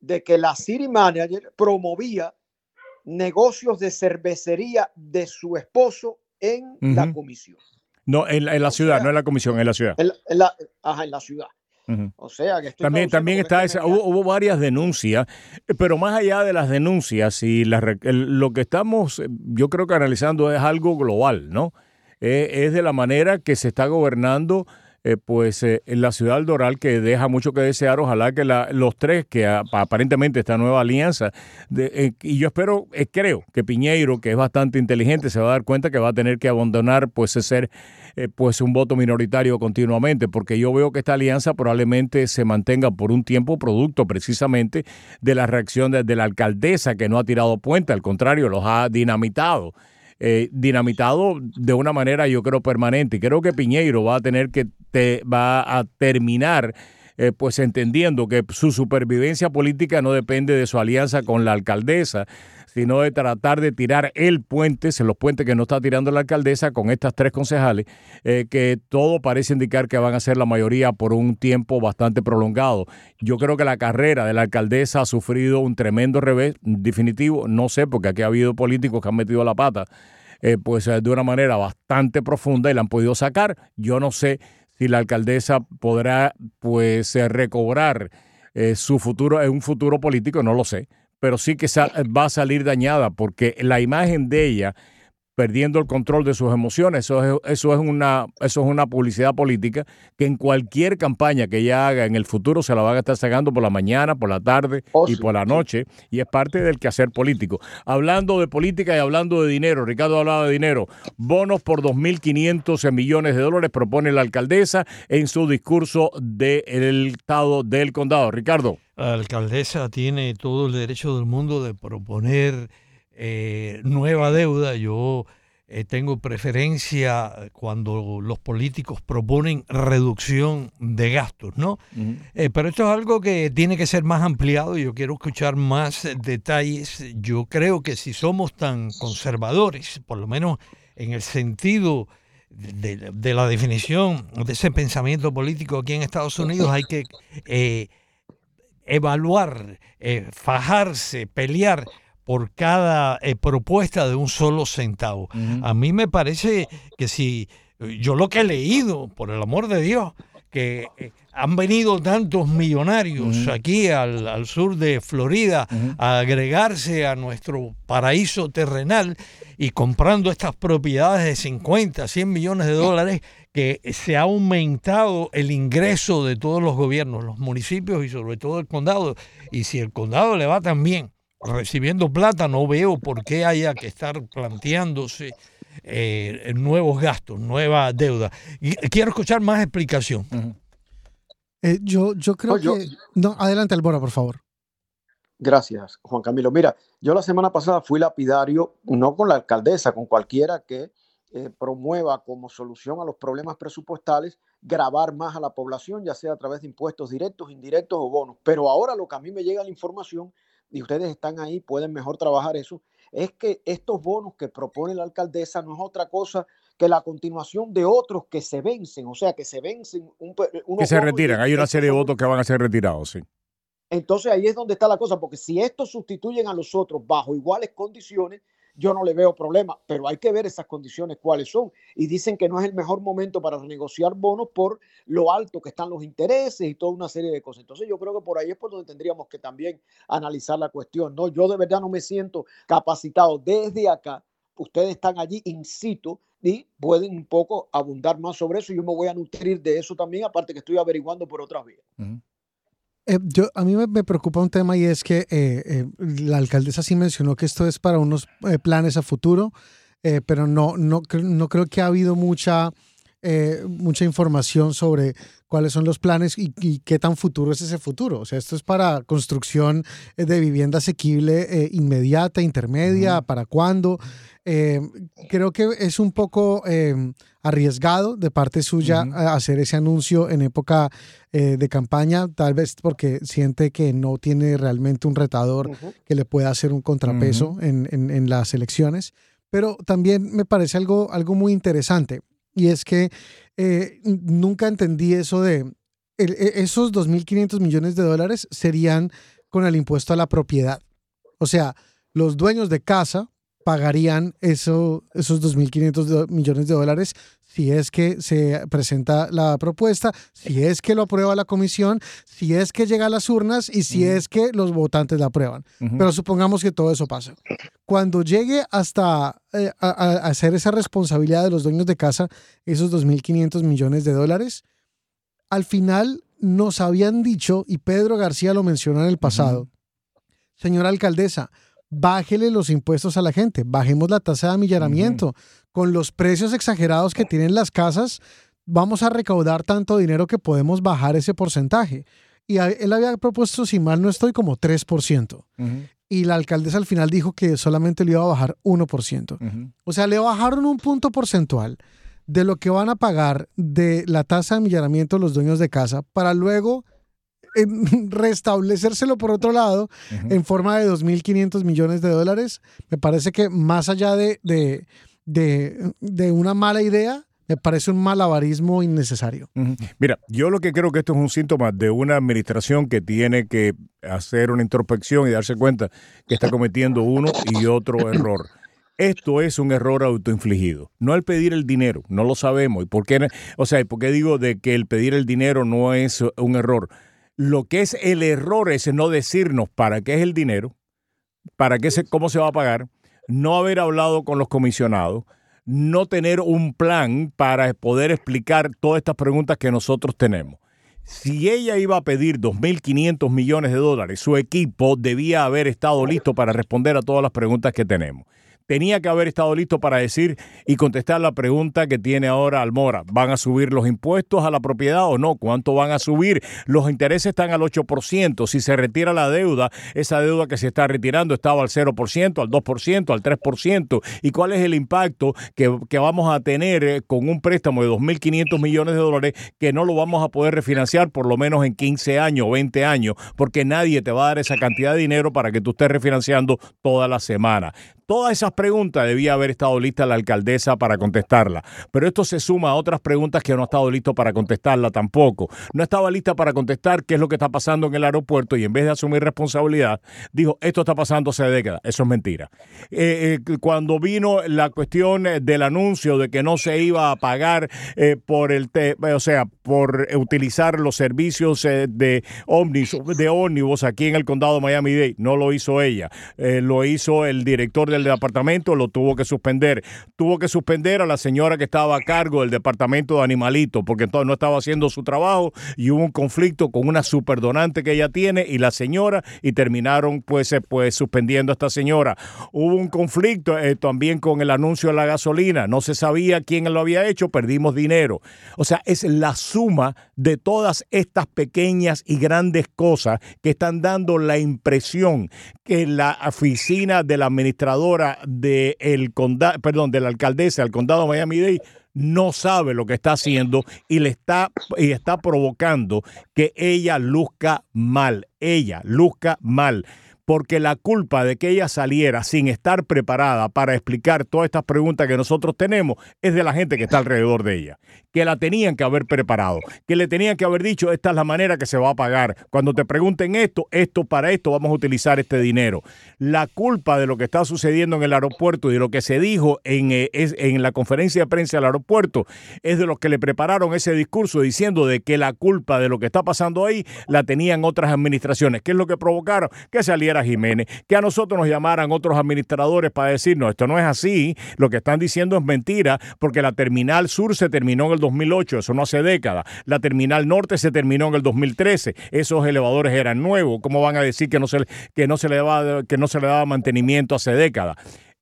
de que la City Manager promovía negocios de cervecería de su esposo en la comisión, No, en, la- en la ciudad, no en la comisión, en la ciudad. en, la- en la, ajá, en la ciudad. O sea, que estoy También, también está esa, me- hubo, hubo varias denuncias, pero más allá de las denuncias y las el- lo que estamos, yo creo que analizando es algo global, ¿no? Eh, es de la manera que se está gobernando, eh, pues, eh, en la ciudad del Doral, que deja mucho que desear. Ojalá que la- los tres, que aparentemente esta nueva alianza, de- eh, y yo espero, eh, creo que Piñeiro, que es bastante inteligente, se va a dar cuenta que va a tener que abandonar, pues, ser eh, pues un voto minoritario continuamente, porque yo veo que esta alianza probablemente se mantenga por un tiempo producto precisamente de la reacción de, la alcaldesa que no ha tirado puente, al contrario, los ha dinamitado. dinamitado de una manera yo creo permanente y creo que Piñeiro va a tener que va a terminar eh, pues entendiendo que su supervivencia política no depende de su alianza con la alcaldesa, sino de tratar de tirar el puente, los puentes que no está tirando la alcaldesa con estas tres concejales, eh, que todo parece indicar que van a ser la mayoría por un tiempo bastante prolongado. Yo creo que la carrera de la alcaldesa ha sufrido un tremendo revés definitivo, no sé, porque aquí ha habido políticos que han metido la pata, eh, pues de una manera bastante profunda y la han podido sacar. Yo no sé si la alcaldesa podrá pues eh, recobrar eh, su futuro en un futuro político, no lo sé, pero sí que va a salir dañada porque la imagen de ella perdiendo el control de sus emociones, eso es, eso es una eso es una publicidad política que en cualquier campaña que ella haga en el futuro se la van a estar sacando por la mañana, por la tarde Oh, y sí, por la noche y es parte del quehacer político. Hablando de política y hablando de dinero, Ricardo hablaba de dinero, bonos por 2.500 millones de dólares propone la alcaldesa en su discurso del estado del condado. Ricardo. La alcaldesa tiene todo el derecho del mundo de proponer eh, nueva deuda. Yo eh, tengo preferencia cuando los políticos proponen reducción de gastos, ¿no? Eh, pero esto es algo que tiene que ser más ampliado. Yo quiero escuchar más detalles. Yo creo que si somos tan conservadores, por lo menos en el sentido de, la definición de ese pensamiento político aquí en Estados Unidos, hay que eh, evaluar, fajarse, pelear por cada eh, propuesta de un solo centavo. A mí me parece que si yo lo que he leído, por el amor de Dios, que eh, han venido tantos millonarios aquí al, al sur de Florida a agregarse a nuestro paraíso terrenal y comprando estas propiedades de 50, 100 millones de dólares, que se ha aumentado el ingreso de todos los gobiernos, los municipios y sobre todo el condado. Y si el condado le va tan bien recibiendo plata, no veo por qué haya que estar planteándose eh, nuevos gastos, nueva deuda. Y quiero escuchar más explicación. Eh, yo, yo creo No, yo- que... No, adelante, Albora, por favor. Gracias, Juan Camilo. Mira, yo la semana pasada fui lapidario, no con la alcaldesa, con cualquiera que eh, promueva como solución a los problemas presupuestales grabar más a la población, ya sea a través de impuestos directos, indirectos o bonos. Pero ahora lo que a mí me llega la información, y ustedes están ahí, pueden mejor trabajar eso, es que estos bonos que propone la alcaldesa no es otra cosa que la continuación de otros que se vencen, o sea, que se vencen un, pe- unos Que se retiran. Hay una estos serie de votos que van a ser retirados, sí. entonces ahí es donde está la cosa, porque si estos sustituyen a los otros bajo iguales condiciones, yo no le veo problema, pero hay que ver esas condiciones cuáles son. Y dicen que no es el mejor momento para renegociar bonos por lo alto que están los intereses y toda una serie de cosas. Entonces yo creo que por ahí es por donde tendríamos que también analizar la cuestión. No, yo de verdad no me siento capacitado desde acá. Ustedes están allí in situ y pueden un poco abundar más sobre eso. Yo me voy a nutrir de eso también, aparte que estoy averiguando por otras vías. Eh, yo, a mí me, preocupa un tema y es que eh, eh, la alcaldesa sí mencionó que esto es para unos eh, planes a futuro, eh, pero no, no, no creo que ha habido mucha, eh, mucha información sobre cuáles son los planes y, y qué tan futuro es ese futuro. O sea, esto es para construcción eh, de vivienda asequible eh, inmediata, intermedia, para cuándo. Eh, creo que es un poco eh, arriesgado de parte suya a- hacer ese anuncio en época eh, de campaña, tal vez porque siente que no tiene realmente un retador que le pueda hacer un contrapeso en, en- en las elecciones. Pero también me parece algo, algo muy interesante y es que eh, nunca entendí eso de el- e- esos 2.500 millones de dólares serían con el impuesto a la propiedad. O sea, los dueños de casa pagarían eso, esos 2.500 do- millones de dólares si es que se presenta la propuesta, si es que lo aprueba la comisión, si es que llega a las urnas y si es que los votantes la aprueban. Pero supongamos que todo eso pasa. Cuando llegue hasta eh, a, a- a hacer esa responsabilidad de los dueños de casa, esos 2.500 millones de dólares, al final nos habían dicho, y Pedro García lo mencionó en el pasado, señora alcaldesa, bájele los impuestos a la gente, bajemos la tasa de amillaramiento. Con los precios exagerados que tienen las casas, vamos a recaudar tanto dinero que podemos bajar ese porcentaje. Y a- él había propuesto, si mal no estoy, como 3%. Y la alcaldesa al final dijo que solamente le iba a bajar 1%. O sea, le bajaron un punto porcentual de lo que van a pagar de la tasa de amillaramiento los dueños de casa para luego [LAUGHS] restablecérselo por otro lado en forma de 2.500 millones de dólares. Me parece que más allá de, de, de, de una mala idea, me parece un malabarismo innecesario. Mira, yo lo que creo que esto es un síntoma de una administración que tiene que hacer una introspección y darse cuenta que está cometiendo uno y otro error. Esto es un error autoinfligido. No el pedir el dinero, no lo sabemos. ¿Y por qué? O sea, ¿y ¿por qué digo de que el pedir el dinero no es un error? Lo que es el error es no decirnos para qué es el dinero, para qué se, cómo se va a pagar, no haber hablado con los comisionados, no tener un plan para poder explicar todas estas preguntas que nosotros tenemos. Si ella iba a pedir 2.500 millones de dólares, su equipo debía haber estado listo para responder a todas las preguntas que tenemos. Tenía que haber estado listo para decir y contestar la pregunta que tiene ahora Almora. ¿Van a subir los impuestos a la propiedad o no? ¿Cuánto van a subir? Los intereses están al 8%. Si se retira la deuda, esa deuda que se está retirando estaba al 0%, al 2%, al 3%. ¿Y cuál es el impacto que, vamos a tener eh, con un préstamo de 2.500 millones de dólares que no lo vamos a poder refinanciar por lo menos en 15 años, 20 años? Porque nadie te va a dar esa cantidad de dinero para que tú estés refinanciando toda la semana. Todas esas preguntas debía haber estado lista la alcaldesa para contestarla, pero esto se suma a otras preguntas que no ha estado listo para contestarla tampoco. No estaba lista para contestar qué es lo que está pasando en el aeropuerto y en vez de asumir responsabilidad, dijo, esto está pasando hace décadas. Eso es mentira. Eh, eh, cuando vino la cuestión eh, del anuncio de que no se iba a pagar por el, te- o sea, por utilizar los servicios de ómnibus, de aquí en el condado de Miami-Dade, no lo hizo ella, lo hizo el director del departamento, lo tuvo que suspender. Tuvo que suspender a la señora que estaba a cargo del departamento de animalitos, porque entonces no estaba haciendo su trabajo y hubo un conflicto con una superdonante que ella tiene y la señora y terminaron pues, eh, pues suspendiendo a esta señora. Hubo un conflicto eh, también con el anuncio de la gasolina, no se sabía quién lo había hecho, perdimos dinero. O sea, es la suma de todas estas pequeñas y grandes cosas que están dando la impresión que la oficina de la de el condado, perdón, de la alcaldesa del condado de Miami-Dade no sabe lo que está haciendo y le está y está provocando que ella luzca mal, ella luzca mal. Porque la culpa de que ella saliera sin estar preparada para explicar todas estas preguntas que nosotros tenemos es de la gente que está alrededor de ella. Que la tenían que haber preparado, que le tenían que haber dicho, esta es la manera que se va a pagar. Cuando te pregunten esto, esto para esto vamos a utilizar este dinero. La culpa de lo que está sucediendo en el aeropuerto y de lo que se dijo en, eh, la conferencia de prensa del aeropuerto es de los que le prepararon ese discurso diciendo de que la culpa de lo que está pasando ahí la tenían otras administraciones. ¿Qué es lo que provocaron? Que saliera Jiménez, que a nosotros nos llamaran otros administradores para decirnos, esto no es así, lo que están diciendo es mentira, porque la Terminal Sur se terminó en el 2008, eso no hace décadas, la Terminal Norte se terminó en el 2013, esos elevadores eran nuevos, ¿cómo van a decir que no se, que no se, le, daba, que no se le daba mantenimiento hace décadas?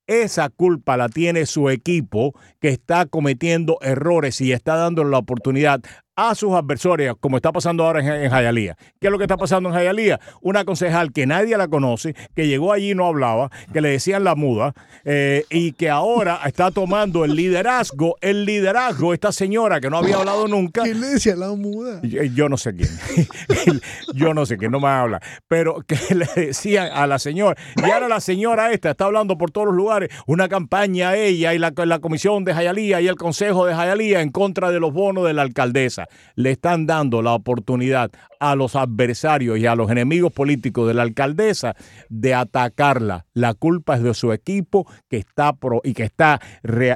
Esa culpa la tiene su equipo que está cometiendo errores y está dando la oportunidad a sus adversarios, como está pasando ahora en, en Jayalía. ¿Qué es lo que está pasando en Jayalía? Una concejal que nadie la conoce, que llegó allí y no hablaba, que le decían la muda, eh, y que ahora está tomando el liderazgo, el liderazgo, esta señora que no había hablado nunca. ¿Quién le decía la muda? Yo, yo no sé quién. [LAUGHS] yo no sé quién, no me habla. Pero que [LAUGHS] le decían a la señora, y ahora la señora esta está hablando por todos los lugares, una campaña ella y la, la comisión de Jayalía y el consejo de Jayalía en contra de los bonos de la alcaldesa le están dando la oportunidad a los adversarios y a los enemigos políticos de la alcaldesa de atacarla. La culpa es de su equipo que está pro y que está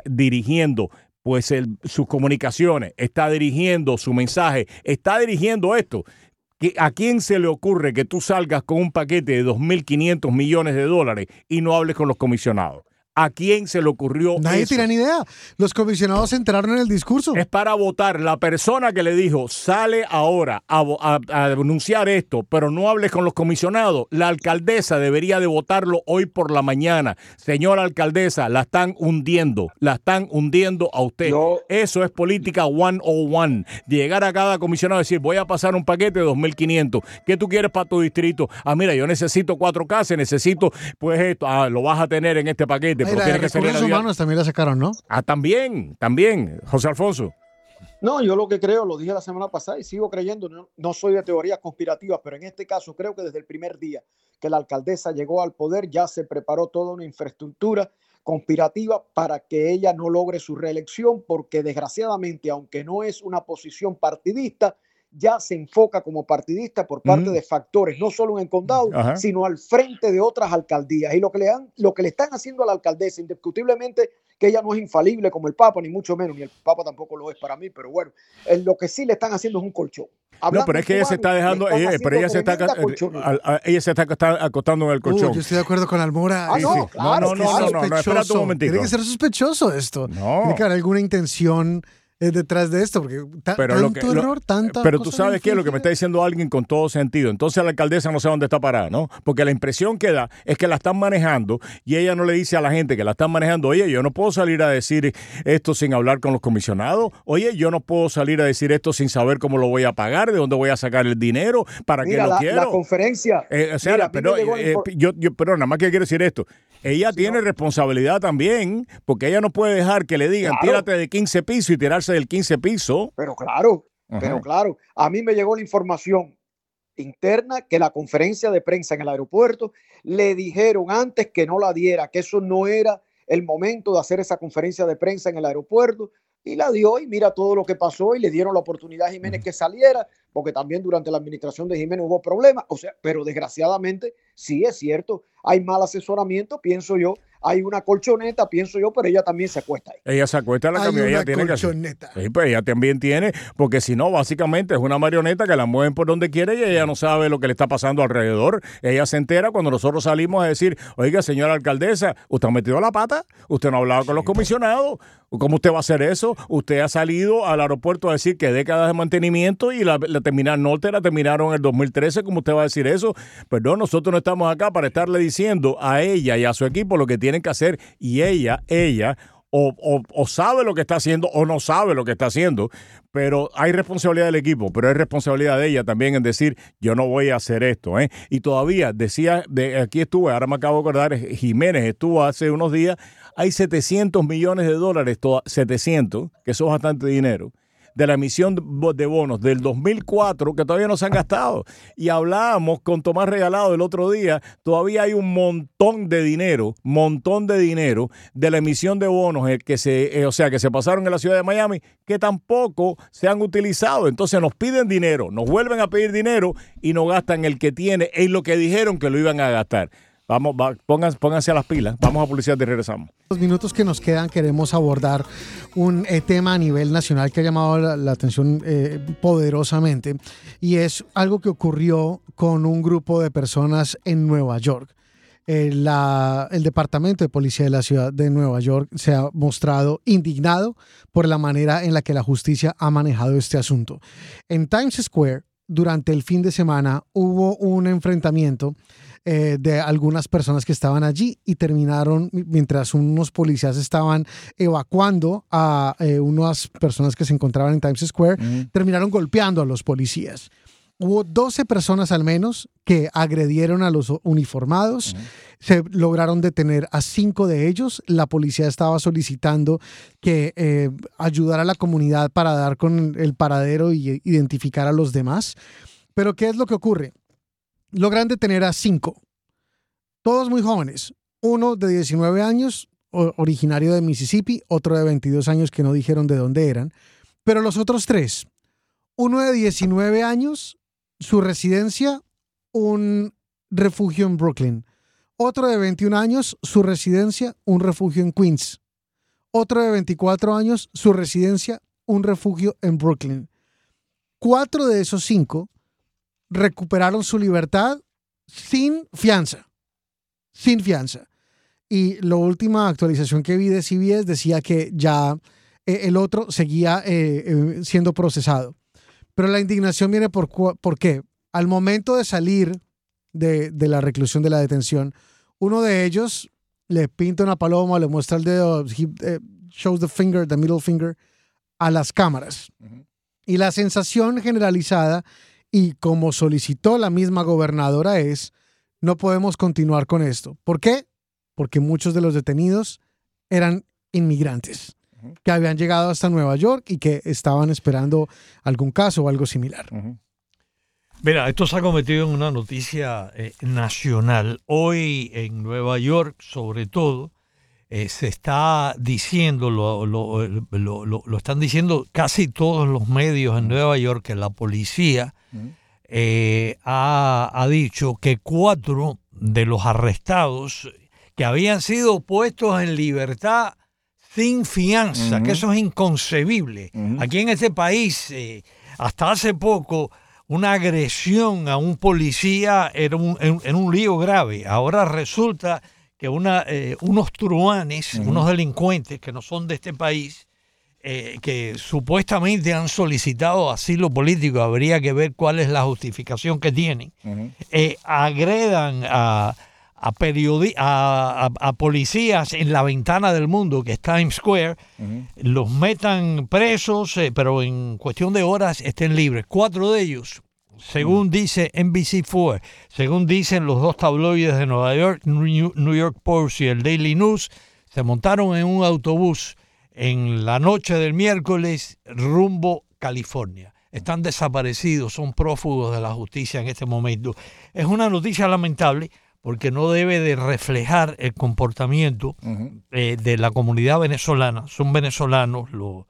dirigiendo pues sus comunicaciones, está dirigiendo su mensaje, está dirigiendo esto. ¿A quién se le ocurre que tú salgas con un paquete de 2.500 millones de dólares y no hables con los comisionados? ¿A quién se le ocurrió Nadie eso? tiene ni idea. Los comisionados se enteraron en el discurso. Es para votar. La persona que le dijo, sale ahora a, a, a, anunciar esto, pero no hables con los comisionados. La alcaldesa debería de votarlo hoy por la mañana. Señora alcaldesa, la están hundiendo. La están hundiendo a usted. Yo- Eso es política 101. Llegar a cada comisionado y decir, voy a pasar un paquete de 2.500. ¿Qué tú quieres para tu distrito? Ah, mira, yo necesito cuatro casas, necesito, pues esto, ah, lo vas a tener en este paquete. Ay, pero la de tiene que salir recursos humanos también la sacaron, ¿no? Ah, también, también, José Alfonso. No, yo lo que creo, lo dije la semana pasada y sigo creyendo, no, no soy de teorías conspirativas, pero en este caso creo que desde el primer día que la alcaldesa llegó al poder ya se preparó toda una infraestructura conspirativa para que ella no logre su reelección, porque desgraciadamente, aunque no es una posición partidista, ya se enfoca como partidista por parte Mm. de factores, no solo en el condado, Ajá. sino al frente de otras alcaldías. Y lo que, le han, lo que le están haciendo a la alcaldesa, indiscutiblemente, que ella no es infalible como el Papa, ni mucho menos, ni el Papa tampoco lo es para mí, pero bueno, eh, lo que sí le están haciendo es un colchón. No, Hablando pero es que ella se está dejando, ella- pero haciendo ella se está, eh, a- a- ella se está acosta- acostando en el Uh, colchón. yo estoy de acuerdo con Almora. Ah, no, sí. claro, no, no, claro. no, no, no, espérate un Sospechoso. momentico. Tiene que ser sospechoso esto. No. Tiene que haber alguna intención eh, detrás de esto, porque ta- Pero tanto lo que- lo- error, tanta Pero tú sabes qué es lo que me está diciendo alguien con todo sentido. Entonces la alcaldesa no sabe dónde está parada, ¿no? Porque la impresión que da es que la están manejando y ella no le dice a la gente que la están manejando, oye, yo no puedo salir a decir esto sin hablar con los comisionados. Oye, yo no puedo salir a decir esto sin saber cómo lo voy a pagar, de dónde voy a sacar el dinero, para qué lo la, quiero. la conferencia. Eh, o sea, mira, pero, eh, infor- yo, yo, pero nada más que quiero decir esto. Ella tiene responsabilidad también, porque ella no puede dejar que le digan, Claro. tírate de 15 pisos y tirarse del 15 piso. Pero claro, Ajá. pero claro, a mí me llegó la información interna que la conferencia de prensa en el aeropuerto le dijeron antes que no la diera, que eso no era el momento de hacer esa conferencia de prensa en el aeropuerto y la dio y mira todo lo que pasó y le dieron la oportunidad a Jiménez que saliera, porque también durante la administración de Jiménez hubo problemas, o sea, pero desgraciadamente sí es cierto, hay mal asesoramiento, pienso yo, hay una colchoneta, pienso yo, pero ella también se acuesta ahí. Ella se acuesta en la Hay camioneta. una Ella tiene que colchoneta. Sí, pues ella también tiene, porque si no, básicamente es una marioneta que la mueven por donde quiere y ella no sabe lo que le está pasando alrededor. Ella se entera cuando nosotros salimos a decir, oiga, señora alcaldesa, usted ha metido la pata, usted no ha hablado con los comisionados, ¿cómo usted va a hacer eso? Usted ha salido al aeropuerto a decir que décadas de mantenimiento y la, la terminal norte la terminaron en el 2013, ¿cómo usted va a decir eso? Perdón, nosotros no estamos acá para estarle diciendo a ella y a su equipo lo que tienen que hacer y ella, ella o, o- sabe lo que está haciendo o no sabe lo que está haciendo, pero hay responsabilidad del equipo, pero hay responsabilidad de ella también en decir, yo no voy a hacer esto. ¿eh? Y todavía decía, de, aquí estuve, ahora me acabo de acordar, Jiménez estuvo hace unos días, hay 700 millones de dólares, to- 700, que eso es bastante dinero de la emisión de bo- de bonos del 2004 que todavía no se han gastado. Y hablábamos con Tomás Regalado el otro día, todavía hay un montón de dinero, montón de dinero de la emisión de bonos eh, que se, eh, o sea, que se pasaron en la ciudad de Miami que tampoco se han utilizado. Entonces nos piden dinero, nos vuelven a pedir dinero y no gastan el que tiene en lo que dijeron que lo iban a gastar. Vamos, va, pónganse, pónganse a las pilas. Vamos a publicidad y regresamos. Los minutos que nos quedan queremos abordar un eh, tema a nivel nacional que ha llamado la, la atención eh, poderosamente y es algo que ocurrió con un grupo de personas en Nueva York. Eh, la- el Departamento de Policía de la Ciudad de Nueva York se ha mostrado indignado por la manera en la que la justicia ha manejado este asunto. En Times Square, durante el fin de semana, hubo un enfrentamiento eh, de algunas personas que estaban allí y terminaron mi- mientras unos policías estaban evacuando a eh, unas personas que se encontraban en Times Square, terminaron golpeando a los policías. Hubo 12 personas al menos que agredieron a los uniformados. Se lograron detener a cinco de ellos. La policía estaba solicitando que eh, ayudara a la comunidad para dar con el paradero y identificar a los demás. Pero ¿qué es lo que ocurre? Logran detener a cinco, todos muy jóvenes. Uno de 19 años, originario de Mississippi, otro de 22 años que no dijeron de dónde eran. Pero los otros tres, uno de 19 años, su residencia, un refugio en Brooklyn. Otro de 21 años, su residencia, un refugio en Queens. Otro de 24 años, su residencia, un refugio en Brooklyn. Cuatro de esos cinco recuperaron su libertad sin fianza. Sin fianza. Y la última actualización que vi de CBS decía que ya eh, el otro seguía eh, eh, siendo procesado. Pero la indignación viene por, por qué. Al momento de salir de, de la reclusión, de la detención, uno de ellos le pinta una paloma, le muestra el dedo, he, eh, shows the finger, the middle finger, a las cámaras. Y la sensación generalizada, y como solicitó la misma gobernadora, es, no podemos continuar con esto. ¿Por qué? Porque muchos de los detenidos eran inmigrantes que habían llegado hasta Nueva York y que estaban esperando algún caso o algo similar. Mira, esto se ha convertido en una noticia eh, nacional. Hoy en Nueva York, sobre todo, eh, se está diciendo, lo, lo- lo- lo- lo están diciendo casi todos los medios en Nueva York, que la policía eh, ha, ha dicho que cuatro de los arrestados que habían sido puestos en libertad sin fianza, que eso es inconcebible. Aquí en este país, eh, hasta hace poco, una agresión a un policía era un, era un- lío grave. Ahora resulta que una, eh, unos truanes, unos delincuentes que no son de este país, eh, que supuestamente han solicitado asilo político, habría que ver cuál es la justificación que tienen, eh, agredan a, a, periodi- a, a- policías en la ventana del mundo, que es Times Square, los metan presos, eh, pero en cuestión de horas estén libres. Cuatro de ellos, según dice NBC4, según dicen los dos tabloides de Nueva York, New York Post y el Daily News, se montaron en un autobús en la noche del miércoles rumbo California. Están desaparecidos, son prófugos de la justicia en este momento. Es una noticia lamentable porque no debe de reflejar el comportamiento eh, de la comunidad venezolana. Son venezolanos lo-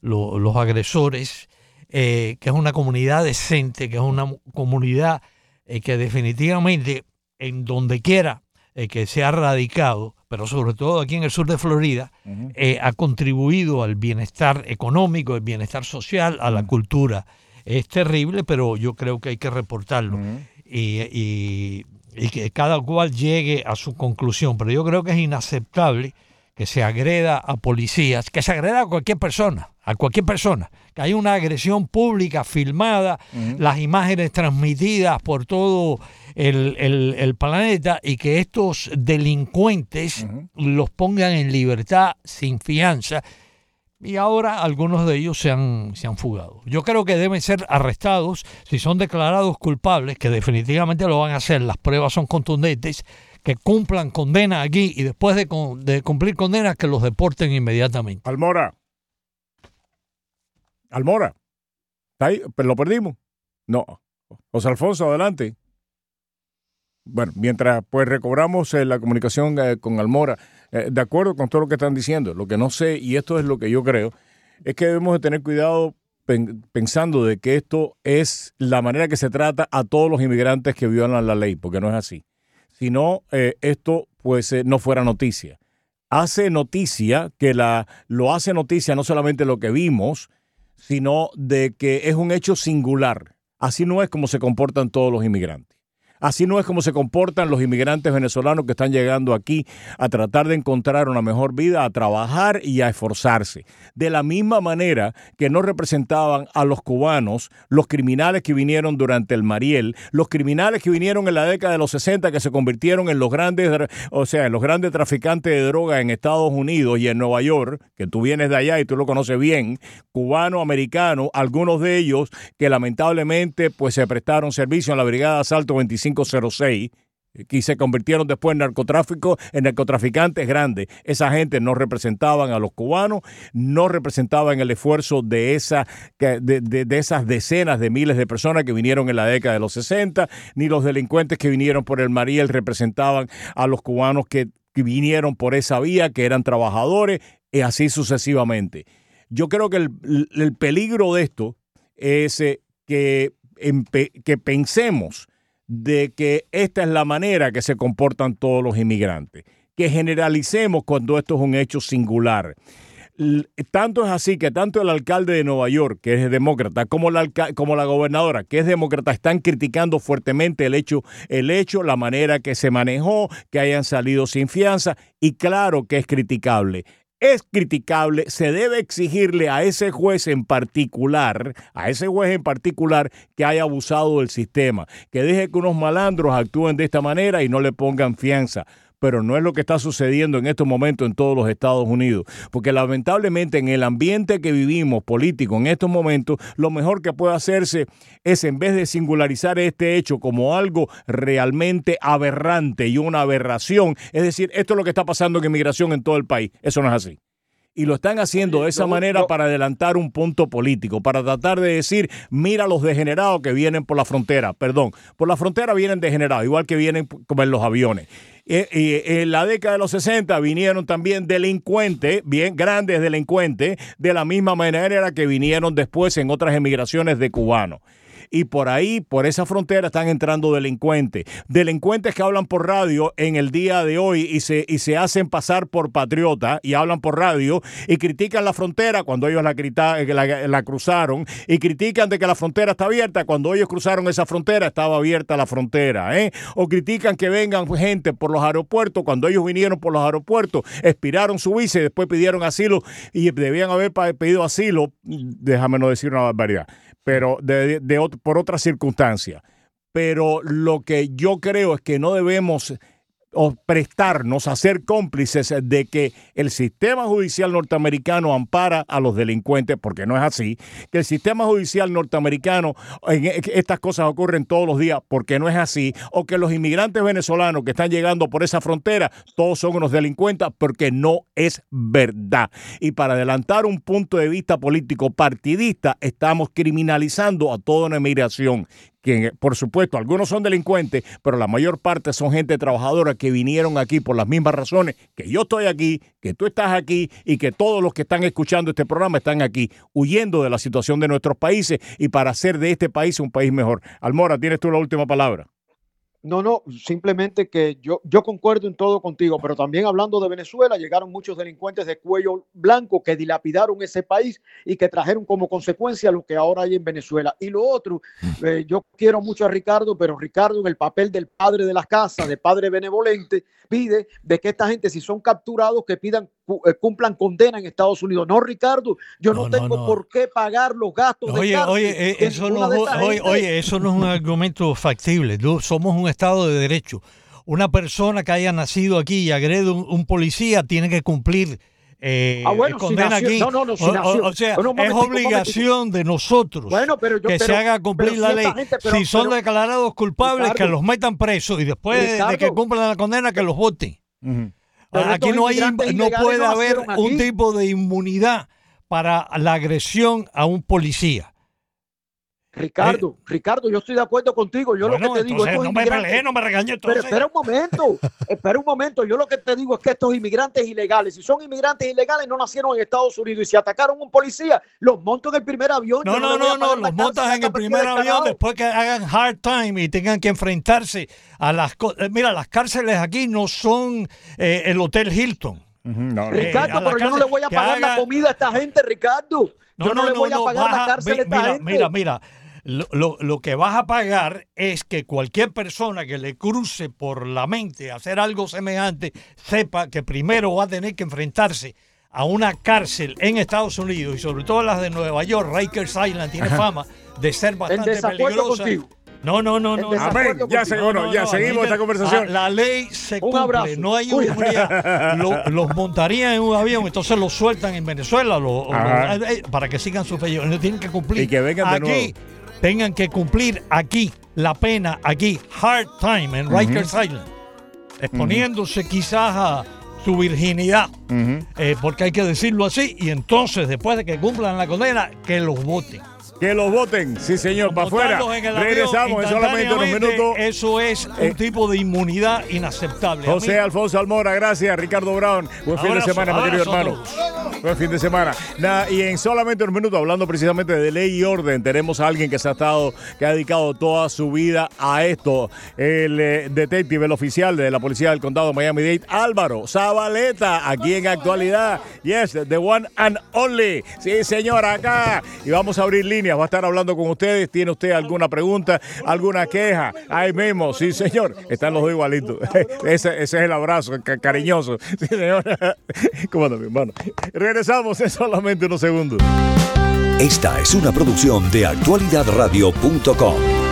lo- los agresores, eh, que es una comunidad decente, que es una mu- comunidad eh, que definitivamente en donde quiera eh, que se ha radicado, pero sobre todo aquí en el sur de Florida, eh, ha contribuido al bienestar económico, al bienestar social, a la cultura. Es terrible, pero yo creo que hay que reportarlo y, y- y que cada cual llegue a su conclusión. Pero yo creo que es inaceptable que se agreda a policías, que se agreda a cualquier persona, a cualquier persona, que hay una agresión pública filmada, las imágenes transmitidas por todo el, el- el planeta y que estos delincuentes los pongan en libertad sin fianza. Y ahora algunos de ellos se han, se han fugado. Yo creo que deben ser arrestados si son declarados culpables, que definitivamente lo van a hacer. Las pruebas son contundentes, que cumplan condena aquí y después de, de cumplir condena que los deporten inmediatamente. Almora. Almora. ¿Está ahí? ¿Pero ¿Lo perdimos? No. José Alfonso, adelante. Bueno, mientras pues recobramos eh, la comunicación eh, con Almora, eh, de acuerdo con todo lo que están diciendo, lo que no sé, y esto es lo que yo creo, es que debemos de tener cuidado pen- pensando de que esto es la manera que se trata a todos los inmigrantes que violan la ley, porque no es así. Si no eh, esto pues eh, no fuera noticia. Hace noticia que la lo hace noticia no solamente lo que vimos, sino de que es un hecho singular. Así no es como se comportan todos los inmigrantes. Así no es como se comportan los inmigrantes venezolanos que están llegando aquí a tratar de encontrar una mejor vida, a trabajar y a esforzarse. De la misma manera que no representaban a los cubanos, los criminales que vinieron durante el Mariel, los criminales que vinieron en la década de los 60 que se convirtieron en los grandes, o sea, en los grandes traficantes de droga en Estados Unidos y en Nueva York, que tú vienes de allá y tú lo conoces bien, cubano, americano, algunos de ellos que lamentablemente pues se prestaron servicio en la Brigada Asalto 25 506 y se convirtieron después en narcotráfico, en narcotraficantes grandes. Esa gente no representaban a los cubanos, no representaban el esfuerzo de, esa, de, de, esas decenas de miles de personas que vinieron en la década de los 60, ni los delincuentes que vinieron por el Mariel representaban a los cubanos que, que vinieron por esa vía, que eran trabajadores, y así sucesivamente. Yo creo que el, el peligro de esto es eh, que, que pensemos de que esta es la manera que se comportan todos los inmigrantes, que generalicemos cuando esto es un hecho singular. Tanto es así que tanto el alcalde de Nueva York, que es demócrata, como la, como la gobernadora, que es demócrata, están criticando fuertemente el hecho, el hecho, la manera que se manejó, que hayan salido sin fianza, y claro que es criticable es criticable, se debe exigirle a ese juez en particular, a ese juez en particular que haya abusado del sistema, que deje que unos malandros actúen de esta manera y no le pongan fianza pero no es lo que está sucediendo en estos momentos en todos los Estados Unidos. Porque lamentablemente en el ambiente que vivimos político en estos momentos, lo mejor que puede hacerse es en vez de singularizar este hecho como algo realmente aberrante y una aberración, es decir, esto es lo que está pasando en inmigración en todo el país. Eso no es así y lo están haciendo de esa manera para adelantar un punto político, para tratar de decir, mira los degenerados que vienen por la frontera, perdón, por la frontera vienen degenerados, igual que vienen como en los aviones. Eh, y en la década de los 60 vinieron también delincuentes, bien grandes delincuentes, de la misma manera que vinieron después en otras emigraciones de cubanos y por ahí, por esa frontera, están entrando delincuentes. Delincuentes que hablan por radio en el día de hoy y se, y se hacen pasar por patriota y hablan por radio y critican la frontera cuando ellos la, la, la cruzaron y critican de que la frontera está abierta cuando ellos cruzaron esa frontera estaba abierta la frontera. ¿eh? O critican que vengan gente por los aeropuertos cuando ellos vinieron por los aeropuertos, expiraron su visa y después pidieron asilo y debían haber pedido asilo, déjame no decir una barbaridad pero de, por otra circunstancia. Pero lo que yo creo es que no debemos o prestarnos a ser cómplices de que el sistema judicial norteamericano ampara a los delincuentes, porque no es así, que el sistema judicial norteamericano, en e, estas cosas ocurren todos los días, porque no es así, o que los inmigrantes venezolanos que están llegando por esa frontera, todos son unos delincuentes, porque no es verdad. Y para adelantar un punto de vista político partidista, estamos criminalizando a toda una inmigración que por supuesto algunos son delincuentes, pero la mayor parte son gente trabajadora que vinieron aquí por las mismas razones que yo estoy aquí, que tú estás aquí y que todos los que están escuchando este programa están aquí, huyendo de la situación de nuestros países y para hacer de este país un país mejor. Almora, tienes tú la última palabra. No, no, simplemente que yo, yo concuerdo en todo contigo, pero también hablando de Venezuela, llegaron muchos delincuentes de cuello blanco que dilapidaron ese país y que trajeron como consecuencia lo que ahora hay en Venezuela. Y lo otro, mm. eh, yo quiero mucho a Ricardo, pero Ricardo en el papel del padre de las casas, de padre benevolente, pide de que esta gente, si son capturados, que pidan cumplan condena en Estados Unidos. No, Ricardo, yo no, tengo por qué pagar los gastos. Oye, de oye, eh, eso no, oye, oye, eso no es un argumento factible. Somos un Estado de Derecho. Una persona que haya nacido aquí y agrede un, un policía tiene que cumplir eh, ah, bueno, condena aquí. No, no, no, o, sea, es obligación de nosotros que se haga cumplir la ley. si son declarados culpables, que los metan presos y después de que cumplan la condena, que los voten. Aquí no, hay, no puede haber un tipo de inmunidad para la agresión a un policía. Ricardo, Ricardo, yo estoy de acuerdo contigo. Yo Bueno, lo que te digo no me pelees, no me regañes, Pero espera un momento, [LAUGHS] espera un momento. Yo lo que te digo es que estos inmigrantes ilegales, si son inmigrantes ilegales, no nacieron en Estados Unidos y si atacaron a un policía, los monto en el primer avión. No, no, no, no, los montas en el primer avión después que hagan hard time y tengan que enfrentarse a las cosas. Mira, las cárceles aquí no son eh, el Hotel Hilton. No, Eh, Ricardo, la pero yo no le voy a pagar la comida a esta gente, Ricardo. yo no, le voy a pagar la cárcel a esta mira, gente. Mira, mira, lo, lo- lo que vas a pagar es que cualquier persona que le cruce por la mente hacer algo semejante sepa que primero va a tener que enfrentarse a una cárcel en Estados Unidos y sobre todo las de Nueva York, Rikers Island tiene Ajá. fama de ser bastante peligrosa. contigo. No, no, no, no. desacuerdo Amén. Ya, se- bueno, ya aquí seguimos esta conversación. La, la ley se Un cumple, no hay seguridad. Lo- los montarían en un avión, entonces los sueltan en Venezuela lo- lo- eh, para que sigan su pellejo. No tienen que cumplir. Y que vengan de aquí, tengan que cumplir aquí la pena, aquí, hard time en Rikers Island, exponiéndose quizás a su virginidad, eh, porque hay que decirlo así, y entonces después de que cumplan la condena, que los voten. Que los voten, sí señor, para afuera. Regresamos en solamente unos minutos. Eso es Eh, un tipo de inmunidad inaceptable. José Alfonso Almora, gracias. Ricardo Brown, buen fin de Abrazo, semana, mi querido hermano. Buen fin de semana. Y en solamente unos minutos, hablando precisamente de ley y orden, tenemos a alguien que se ha estado, que ha dedicado toda su vida a esto. El eh, detective, el oficial de la policía del condado de Miami-Dade, Álvaro Zabaleta, aquí en actualidad. Yes, the one and only. Sí, señor, acá. Y vamos a abrir va a estar hablando con ustedes. ¿Tiene usted alguna pregunta, alguna queja? Ahí mismo, sí, señor. Están los dos igualitos. [LAUGHS] Ese, ese es el abrazo ca- cariñoso. [LAUGHS] Sí, señor. [LAUGHS] ¿Cómo anda, mi hermano? Regresamos en solamente unos segundos. Esta es una producción de actualidadradio.com.